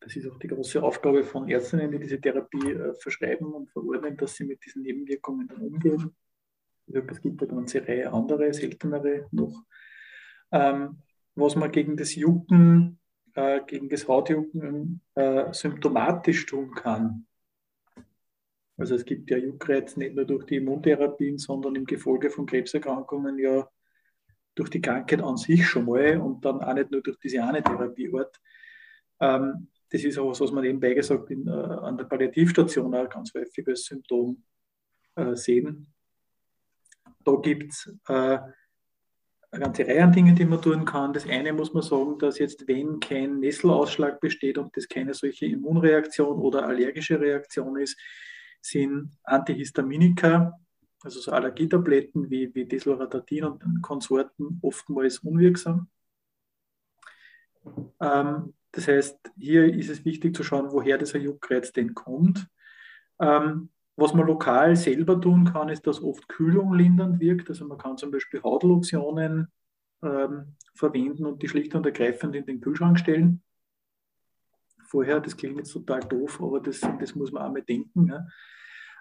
S3: Das ist auch die große Aufgabe von Ärztinnen, die diese Therapie äh, verschreiben und verordnen, dass sie mit diesen Nebenwirkungen dann umgehen. Es gibt eine ganze Reihe andere, seltenere noch. Ähm, was man gegen das Jucken, äh, gegen das Hautjucken äh, symptomatisch tun kann, Also es gibt ja Juckreiz nicht nur durch die Immuntherapien, sondern im Gefolge von Krebserkrankungen ja durch die Krankheit an sich schon mal und dann auch nicht nur durch diese eine Therapieort. Ähm, das ist auch was, was man nebenbei gesagt in, äh, an der Palliativstation auch ganz häufig als Symptom äh, sehen. Da gibt es äh, eine ganze Reihe an Dingen, die man tun kann. Das eine muss man sagen, dass jetzt, wenn kein Nesselausschlag besteht und das keine solche Immunreaktion oder allergische Reaktion ist, sind Antihistaminika, also so Allergietabletten wie, wie Desloratadin und Konsorten oftmals unwirksam. Ähm, das heißt, hier ist es wichtig zu schauen, woher dieser Juckreiz denn kommt. Ähm, was man lokal selber tun kann, ist, dass oft Kühlung lindernd wirkt. Also man kann zum Beispiel Hautlotionen ähm, verwenden und die schlicht und ergreifend in den Kühlschrank stellen. Vorher, das klingt jetzt total doof, aber das, das muss man auch mal denken. Ja.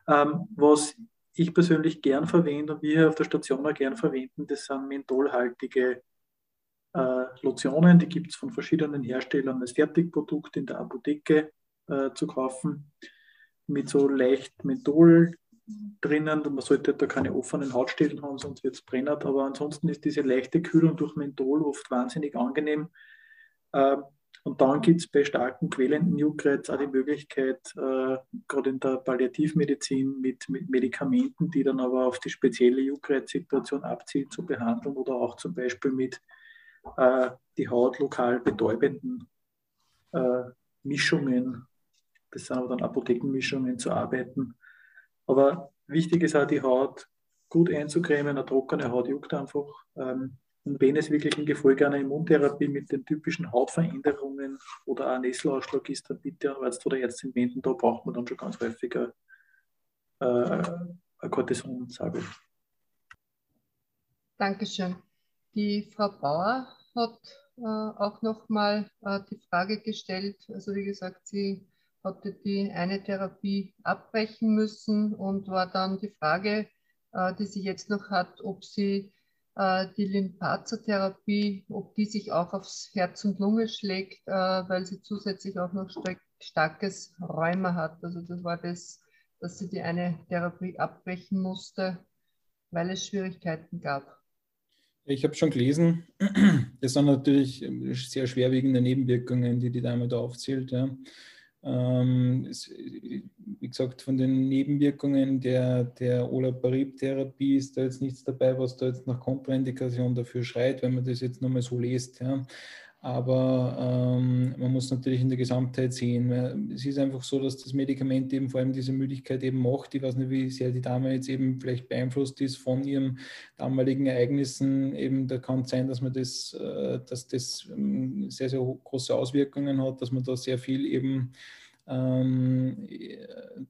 S3: Ähm, was ich persönlich gern verwende und wir auf der Station auch gern verwenden, das sind mentholhaltige äh, Lotionen. Die gibt es von verschiedenen Herstellern als Fertigprodukt in der Apotheke äh, zu kaufen mit so leicht Menthol drinnen. Man sollte da keine offenen Hautstellen haben, sonst wird es brennen. Aber ansonsten ist diese leichte Kühlung durch Menthol oft wahnsinnig angenehm. Ähm, und dann gibt es bei starken quälenden Juckreiz auch die Möglichkeit, äh, gerade in der Palliativmedizin mit, mit, Medikamenten, die dann aber auf die spezielle Juckreizsituation abzielen, zu behandeln oder auch zum Beispiel mit äh, die Haut lokal betäubenden äh, Mischungen das sind aber dann Apothekenmischungen zu arbeiten. Aber wichtig ist auch, die Haut gut einzucremen. Eine trockene Haut juckt einfach. Ähm, und wenn es wirklich ein Gefolge einer Immuntherapie mit den typischen Hautveränderungen oder auch Nesselausschlag ist, dann bitte an Arzt oder Ärztin wenden. Da braucht man dann schon ganz häufig äh, ein Cortison, sage ich.
S1: Dankeschön. Die Frau Bauer hat äh, auch nochmal äh, die Frage gestellt. Also wie gesagt, sie hatte die eine Therapie abbrechen müssen und war dann die Frage, äh, die sie jetzt noch hat, ob sie äh, die Lymphazer-Therapie, ob die sich auch aufs Herz und Lunge schlägt, äh, weil sie zusätzlich auch noch stark, starkes Rheuma hat. Also das war das, dass sie die eine Therapie abbrechen musste, weil es Schwierigkeiten gab.
S2: Ich habe schon gelesen, das sind natürlich sehr schwerwiegende Nebenwirkungen, die die Dame da aufzählt. Ja. Ähm, es, wie gesagt, von den Nebenwirkungen der, der Olaparib-Therapie ist da jetzt nichts dabei, was da jetzt nach Kontraindikation dafür schreit, wenn man das jetzt nochmal so liest. Ja. Aber ähm, man muss natürlich in der Gesamtheit sehen. Es ist einfach so, dass das Medikament eben vor allem diese Müdigkeit eben macht. Ich weiß nicht, wie sehr die Dame jetzt eben vielleicht beeinflusst ist von ihren damaligen Ereignissen. Eben da kann es sein, dass man das, äh, dass das ähm, sehr, sehr große Auswirkungen hat, dass man da sehr viel eben ähm,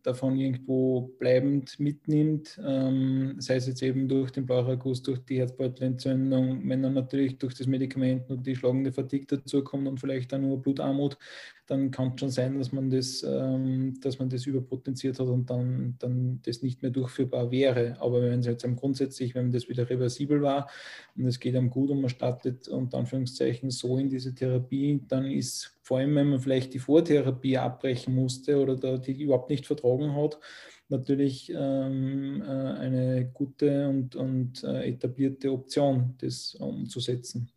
S2: davon irgendwo bleibend mitnimmt, ähm, sei es jetzt eben durch den Blauchragus, durch die Herzbeutelentzündung, wenn dann natürlich durch das Medikament und die schlagende Fatigue dazukommt und vielleicht dann nur Blutarmut, dann kann es schon sein, dass man das, ähm, dass man das überpotenziert hat und dann, dann das nicht mehr durchführbar wäre. Aber wenn es jetzt grundsätzlich, wenn das wieder reversibel war und es geht einem gut und man startet unter Anführungszeichen so in diese Therapie, dann ist vor allem, wenn man vielleicht die Vortherapie abbrechen musste oder da die überhaupt nicht vertragen hat, natürlich ähm, äh, eine gute und, und äh, etablierte Option, das umzusetzen.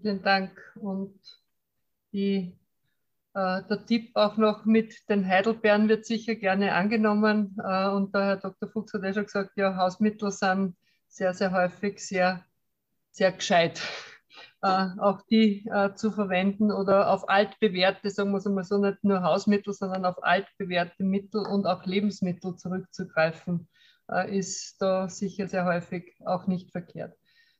S1: Vielen Dank. Und die, äh, der Tipp auch noch mit den Heidelbeeren wird sicher gerne angenommen. Äh, und der Herr Dr. Fuchs hat ja schon gesagt, ja, Hausmittel sind sehr, sehr häufig sehr, sehr gescheit. Äh, auch die äh, zu verwenden oder auf altbewährte, sagen wir es mal so, nicht nur Hausmittel, sondern auf altbewährte Mittel und auch Lebensmittel zurückzugreifen, äh, ist da sicher sehr häufig auch nicht verkehrt.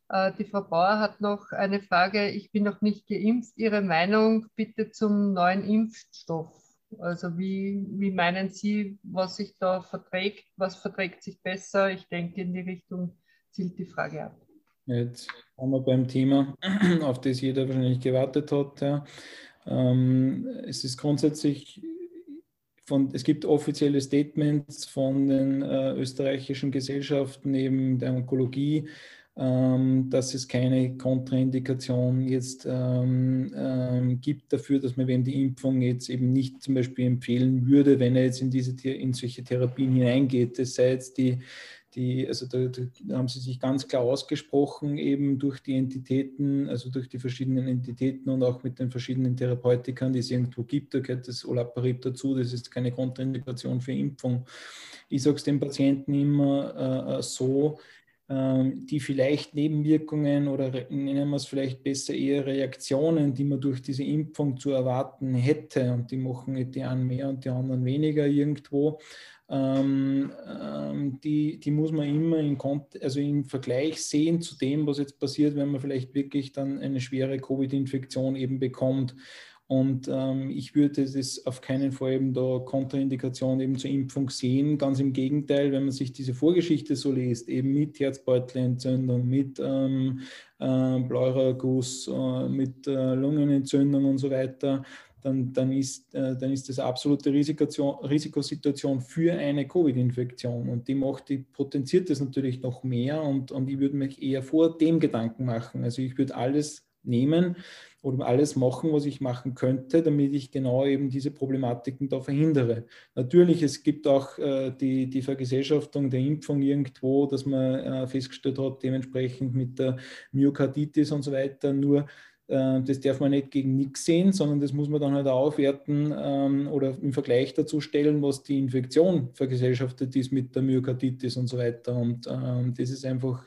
S1: Äh, die Frau Bauer hat noch eine Frage. Ich bin noch nicht geimpft. Ihre Meinung bitte zum neuen Impfstoff. Also wie, wie meinen Sie, was sich da verträgt? Was verträgt sich besser? Ich denke, in die Richtung zielt die Frage ab.
S2: Jetzt haben wir beim Thema, auf das jeder wahrscheinlich gewartet hat. Ja. Ähm, es ist grundsätzlich von, es gibt offizielle Statements von den äh, österreichischen Gesellschaften eben der Onkologie, ähm, dass es keine Kontraindikation jetzt ähm, ähm, gibt dafür, dass man wem die Impfung jetzt eben nicht zum Beispiel empfehlen würde, wenn er jetzt in, diese, in solche Therapien hineingeht. Das sei jetzt die, die, also da, da, haben sie sich ganz klar ausgesprochen, eben durch die Entitäten, also durch die verschiedenen Entitäten und auch mit den verschiedenen Therapeutikern, die es irgendwo gibt. Da gehört das Olaparib dazu, das ist keine Kontraindikation für Impfung. Ich sage es den Patienten immer äh, so, ähm, die vielleicht Nebenwirkungen oder nennen wir es vielleicht besser eher Reaktionen, die man durch diese Impfung zu erwarten hätte. Und die machen die einen mehr und die anderen weniger irgendwo. Ähm, ähm, die, die muss man immer in, also im Vergleich sehen zu dem, was jetzt passiert, wenn man vielleicht wirklich dann eine schwere Covid-Infektion eben bekommt. Und ähm, ich würde das auf keinen Fall eben da Kontraindikation eben zur Impfung sehen. Ganz im Gegenteil, wenn man sich diese Vorgeschichte so liest, eben mit Herzbeutelentzündung, mit ähm, äh, Pleuraguss, äh, mit äh, Lungenentzündung und so weiter, dann, dann, ist, äh, dann ist das absolute Risikosituation für eine Covid-Infektion. Und die macht, die potenziert das natürlich noch mehr und, und ich würde mich eher vor dem Gedanken machen. Also ich würde alles nehmen, oder alles machen, was ich machen könnte, damit ich genau eben diese Problematiken da verhindere. Natürlich, es gibt auch äh, die, die Vergesellschaftung der Impfung irgendwo, dass man äh, festgestellt hat, dementsprechend mit der Myokarditis und so weiter, nur äh, das darf man nicht gegen nichts sehen, sondern das muss man dann halt aufwerten ähm, oder im Vergleich dazu stellen, was die Infektion vergesellschaftet ist mit der Myokarditis und so weiter. Und ähm, das ist einfach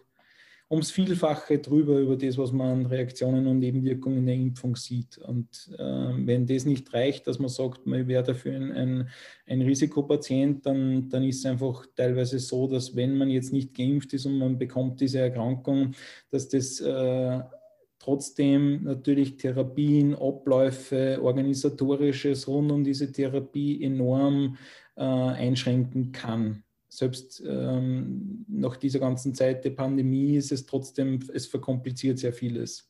S2: ums Vielfache drüber über das, was man an Reaktionen und Nebenwirkungen der Impfung sieht. Und äh, wenn das nicht reicht, dass man sagt, man wäre dafür ein, ein, ein, Risikopatient, dann, dann ist es einfach teilweise so, dass wenn man jetzt nicht geimpft ist und man bekommt diese Erkrankung, dass das äh, trotzdem natürlich Therapien, Abläufe, organisatorisches rund um diese Therapie enorm äh, einschränken kann selbst ähm, nach dieser ganzen Zeit der Pandemie ist es trotzdem, es verkompliziert sehr vieles.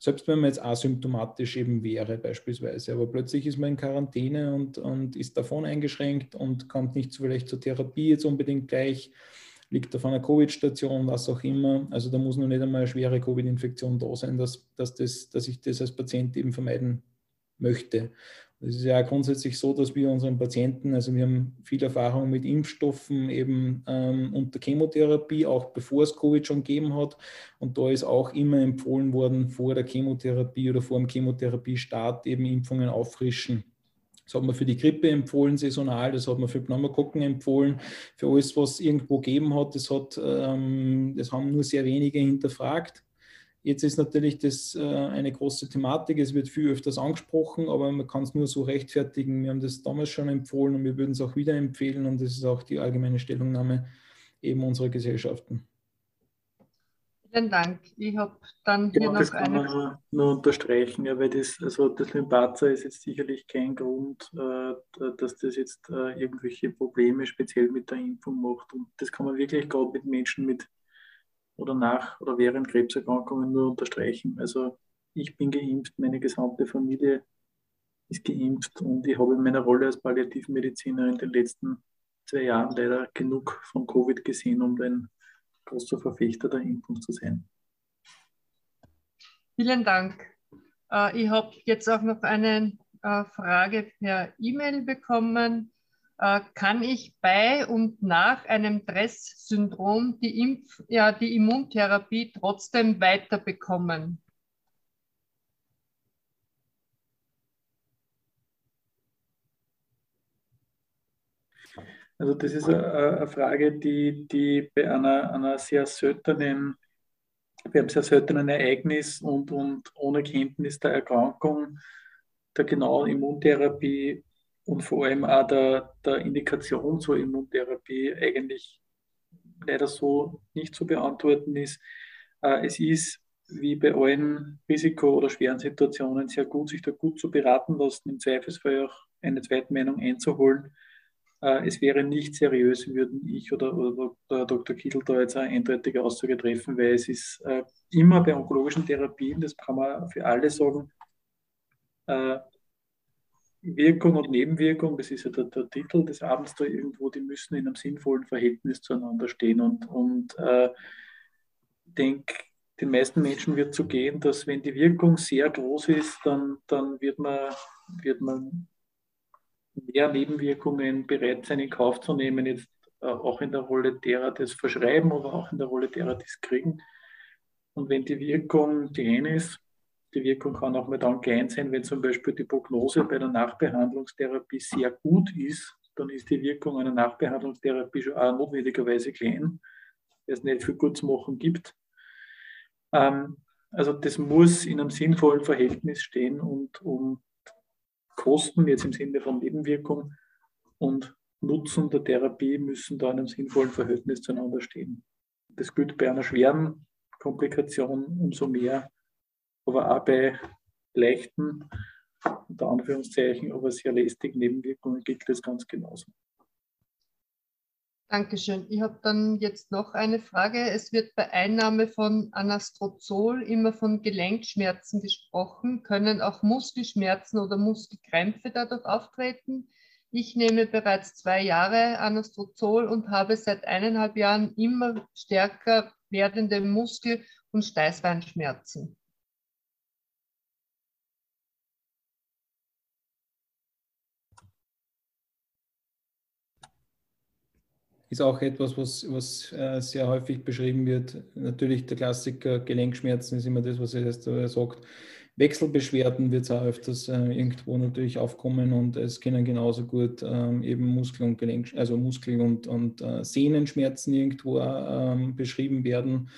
S2: Selbst wenn man jetzt asymptomatisch eben wäre beispielsweise, aber plötzlich ist man in Quarantäne und, und ist davon eingeschränkt und kommt nicht so vielleicht zur Therapie jetzt unbedingt gleich, liegt auf einer Covid-Station, was auch immer. Also da muss noch nicht einmal eine schwere Covid-Infektion da sein, dass, dass, das, dass ich das als Patient eben vermeiden möchte. Es ist ja grundsätzlich so, dass wir unseren Patienten, also wir haben viel Erfahrung mit Impfstoffen eben ähm, unter Chemotherapie, auch bevor es Covid schon gegeben hat. Und da ist auch immer empfohlen worden, vor der Chemotherapie oder vor dem Chemotherapiestart eben Impfungen auffrischen. Das hat man für die Grippe empfohlen, saisonal, das hat man für Pneumokokken empfohlen, für alles, was irgendwo gegeben hat. Das, hat, ähm, das haben nur sehr wenige hinterfragt. Jetzt ist natürlich das äh, eine große Thematik, es wird viel öfters angesprochen, aber man kann es nur so rechtfertigen. Wir haben das damals schon empfohlen und wir würden es auch wieder empfehlen und das ist auch die allgemeine Stellungnahme eben unserer Gesellschaften.
S1: Vielen Dank. Ich habe dann hier ja, noch
S3: das kann eine. Man nur unterstreichen, ja, weil das, also das Lymphaza ist jetzt sicherlich kein Grund, äh, dass das jetzt äh, irgendwelche Probleme speziell mit der Impfung macht. Und das kann man wirklich gerade mit Menschen mit oder nach oder während Krebserkrankungen nur unterstreichen. Also ich bin geimpft, meine gesamte Familie ist geimpft und ich habe in meiner Rolle als Palliativmediziner in den letzten zwei Jahren leider genug von Covid gesehen, um ein großer Verfechter der Impfung zu sein.
S1: Vielen Dank. Äh, ich habe jetzt auch noch eine äh, Frage per E-Mail bekommen. Äh, kann ich bei und nach einem Dress-Syndrom die, Impf ja, die Immuntherapie trotzdem weiterbekommen?
S3: Also das ist eine Frage, die, die bei einer, einer sehr seltenen, bei einem sehr seltenen Ereignis und, und ohne Kenntnis der Erkrankung der genauen Immuntherapie und vor allem auch der, der Indikation zur Immuntherapie eigentlich leider so nicht zu beantworten ist. Äh, es ist wie bei allen Risiko- oder schweren Situationen sehr gut, sich da gut zu beraten lassen, im Zweifelsfall auch eine Zweitmeinung einzuholen. Äh, es wäre nicht seriös, würden ich oder, oder Dr. Kittel da jetzt eine eindeutige Aussage treffen, weil es ist äh, immer bei onkologischen Therapien, das kann man für alle sagen, Wirkung und Nebenwirkung, das ist ja der, der, Titel des Abends da irgendwo, die müssen in einem sinnvollen Verhältnis zueinander stehen. Und, und äh, denke, den meisten Menschen wird so gehen, dass wenn die Wirkung sehr groß ist, dann, dann wird, man, wird man mehr Nebenwirkungen bereit sein, in Kauf zu nehmen, jetzt äh, auch in der Rolle derer, die es verschreiben, aber auch in der Rolle derer, die es kriegen. Und wenn die Wirkung klein ist, die Wirkung kann auch mal dann klein sein, wenn zum Beispiel die Prognose bei der Nachbehandlungstherapie sehr gut ist, dann ist die Wirkung einer Nachbehandlungstherapie schon auch notwendigerweise klein, weil es nicht viel gut zu machen gibt. Ähm, also das muss in einem sinnvollen Verhältnis stehen und, und Kosten, jetzt im Sinne von Nebenwirkung und Nutzen der Therapie müssen da in einem sinnvollen Verhältnis zueinander stehen. Das gilt bei einer schweren Komplikation umso mehr, aber auch bei leichten, unter Anführungszeichen, aber sehr lästigen Nebenwirkungen gilt das ganz genauso.
S1: Dankeschön. Ich habe dann jetzt noch eine Frage. Es wird bei Einnahme von Anastrozol immer von Gelenkschmerzen gesprochen. Können auch Muskelschmerzen oder Muskelkrämpfe dadurch auftreten? Ich nehme bereits zwei Jahre Anastrozol und habe seit eineinhalb Jahren immer stärker werdende Muskel- und Steißbeinschmerzen.
S2: Ist auch etwas, was, was äh, sehr häufig beschrieben wird. Natürlich der Klassiker Gelenkschmerzen ist immer das, was er sagt. Wechselbeschwerden wird es auch öfters äh, irgendwo natürlich aufkommen und es können genauso gut ähm, eben Muskel- und Gelenk, also Muskel- und, und äh, Sehnenschmerzen irgendwo ähm, beschrieben werden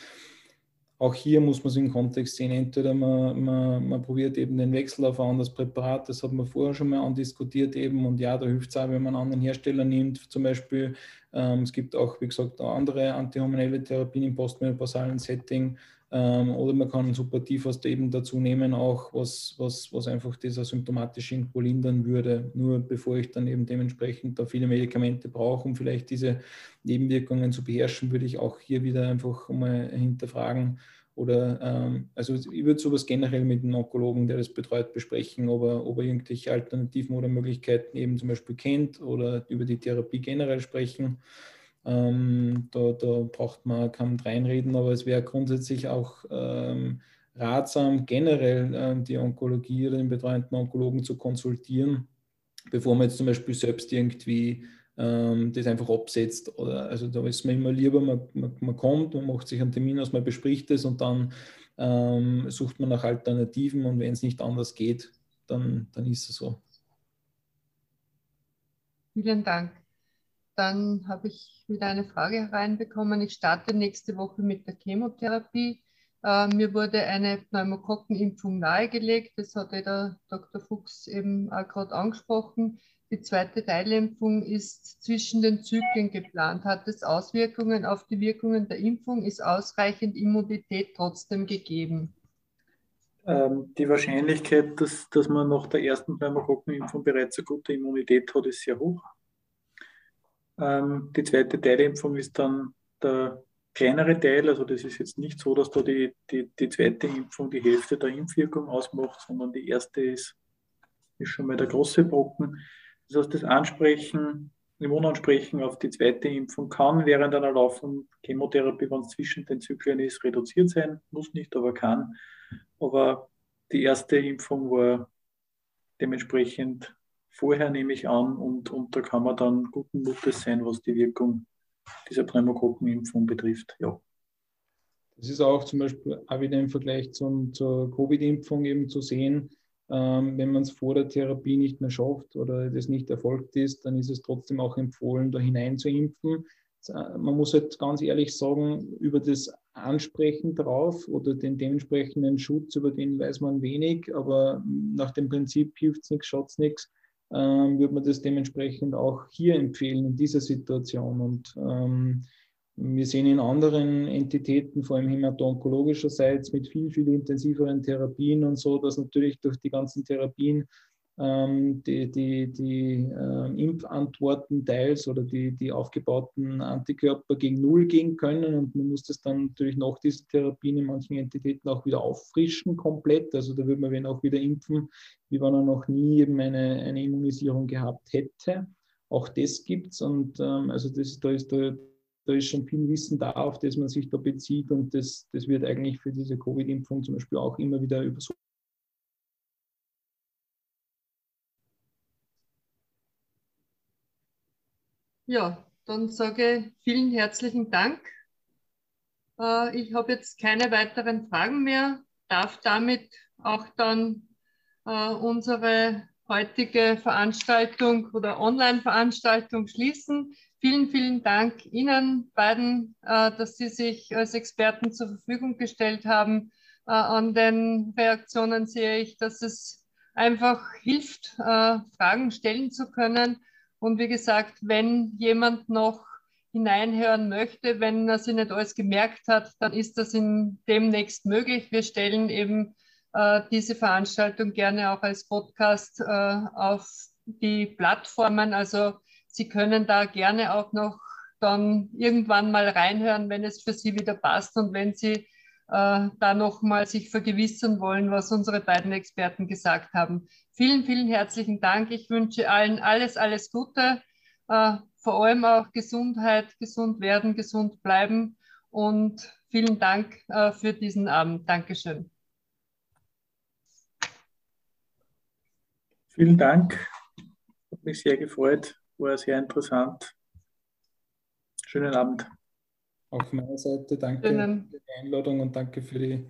S2: auch hier muss man es im Kontext sehen. Entweder man, man, man, probiert eben den Wechsel auf ein anderes Präparat, das hat man vorher schon mal andiskutiert eben und ja, da hilft es auch, wenn man einen anderen Hersteller nimmt. Zum Beispiel, ähm, es gibt auch, wie gesagt, andere antihormonelle Therapien im postmenopausalen Setting ähm, oder man kann Supportivas eben dazu nehmen, auch was, was, was einfach dieser symptomatische irgendwo lindern würde. Nur bevor ich dann eben dementsprechend da viele Medikamente brauche, um vielleicht diese Nebenwirkungen zu beherrschen, würde ich auch hier wieder einfach mal hinterfragen, oder ähm, also ich würde sowas generell mit einem Onkologen, der das betreut, besprechen, ob er, ob er irgendwelche Alternativen oder Möglichkeiten eben zum Beispiel kennt oder über die Therapie generell sprechen. Ähm, da, da, braucht man kaum reinreden, aber es wäre grundsätzlich auch ähm, ratsam, generell ähm, die Onkologie oder den betreuenden Onkologen zu konsultieren, bevor man jetzt zum Beispiel selbst irgendwie ähm, das einfach absetzt. Oder, also da ist mir immer lieber, man, man, man, kommt, man macht sich einen Termin aus, man bespricht es und dann ähm, sucht man nach Alternativen und wenn es nicht anders geht, dann, dann ist es so.
S1: Vielen Dank. Dann habe ich wieder eine Frage hereinbekommen. Ich starte nächste Woche mit der Chemotherapie. Äh, mir wurde eine Pneumokokkenimpfung nahegelegt. Das hat der Dr. Fuchs eben auch gerade angesprochen. Die zweite Teilimpfung ist zwischen den Zyklen geplant. Hat es Auswirkungen auf die Wirkungen der Impfung? Ist ausreichend Immunität trotzdem gegeben?
S3: Ähm, die Wahrscheinlichkeit, dass, dass man nach der ersten Pneumokokkenimpfung bereits eine gute Immunität hat, ist sehr hoch. Ähm, die zweite Teilimpfung ist dann der kleinere Teil. Also das ist jetzt nicht so, dass da die, die, die zweite Impfung die Hälfte der Impfwirkung ausmacht, sondern die erste ist, ist schon mal der große Brocken. Das heißt, das Ansprechen, Immunansprechen auf die zweite Impfung kann während einer laufenden Chemotherapie, wenn es zwischen den Zyklen ist, reduziert sein. Muss nicht, aber kann. Aber die erste Impfung war dementsprechend vorher, nehme ich an, und, und da kann man dann guten Mutes sein, was die Wirkung dieser Pneumokokkenimpfung betrifft. Ja.
S2: Das ist auch zum Beispiel auch wieder im Vergleich zum, zur Covid-Impfung eben zu sehen ähm, wenn man es vor der Therapie nicht mehr schafft oder das nicht erfolgt ist, dann ist es trotzdem auch empfohlen, da hinein zu impfen. Äh, man muss halt ganz ehrlich sagen, über das Ansprechen drauf oder den dementsprechenden Schutz, über den weiß man wenig, aber nach dem Prinzip hilft es nichts, schaut es nichts, ähm, würde man das dementsprechend auch hier empfehlen in dieser Situation. Und ähm, wir sehen in anderen Entitäten, vor allem hämato-onkologischerseits, mit viel, viel intensiveren Therapien und so, dass natürlich durch die ganzen Therapien die, die, die äh, Impfantworten teils oder die, die aufgebauten Antikörper gegen Null gehen können. Und man muss das dann natürlich nach diesen Therapien in manchen Entitäten auch wieder auffrischen komplett. Also da würde man wenn auch wieder impfen, wie wenn er noch nie eben eine, eine Immunisierung gehabt hätte. Auch das gibt es und ähm, also das, da ist der da ist schon viel Wissen da, auf das man sich da bezieht und das, das wird eigentlich für diese Covid-Impfung zum Beispiel auch immer wieder über so
S1: Ja, dann sage ich vielen herzlichen Dank. Äh, ich habe jetzt keine weiteren Fragen mehr, darf damit auch dann äh, unsere heutige Veranstaltung oder Online-Veranstaltung schließen. Vielen, vielen Dank Ihnen beiden, äh, dass Sie sich als Experten zur Verfügung gestellt haben. An den Reaktionen sehe ich, dass es einfach hilft, Fragen stellen zu können und wie gesagt, wenn jemand noch hineinhören möchte, wenn er sich nicht alles gemerkt hat, dann ist das in demnächst möglich. Wir stellen eben äh, diese Veranstaltung gerne auch als Podcast äh, auf die Plattformen. Also Sie können da gerne auch noch dann irgendwann mal reinhören, wenn es für Sie wieder passt und wenn Sie äh, da nochmal sich vergewissern wollen, was unsere beiden Experten gesagt haben. Vielen, vielen herzlichen Dank. Ich wünsche allen alles, alles Gute, äh, vor allem auch Gesundheit, gesund werden, gesund bleiben und vielen Dank äh, für diesen Abend. Dankeschön.
S3: Vielen Dank. Hat mich sehr gefreut. War sehr interessant. Schönen Abend.
S2: Auch von meiner Seite danke Schönen. für die Einladung und danke für die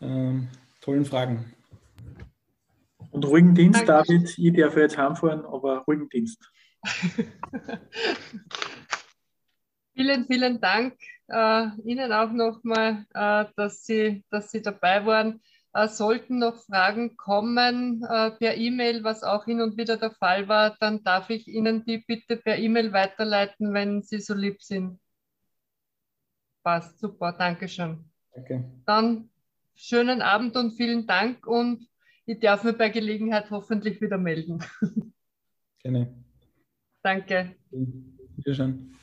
S2: ähm, tollen Fragen.
S3: Und ruhigen Dienst, danke. David. Ich darf jetzt heimfahren, aber ruhigen Dienst.
S1: vielen, vielen Dank äh, Ihnen auch nochmal, äh, dass, Sie, dass Sie dabei waren. Äh, sollten noch Fragen kommen äh, per E-Mail, was auch hin und wieder der Fall war, dann darf ich Ihnen die bitte per E-Mail weiterleiten, wenn Sie so lieb sind. Passt, super, danke schön.
S2: Danke.
S1: Dann schönen Abend und vielen Dank und ich darf mich bei Gelegenheit hoffentlich wieder melden.
S2: Gerne.
S1: Danke.
S2: Wiederschauen.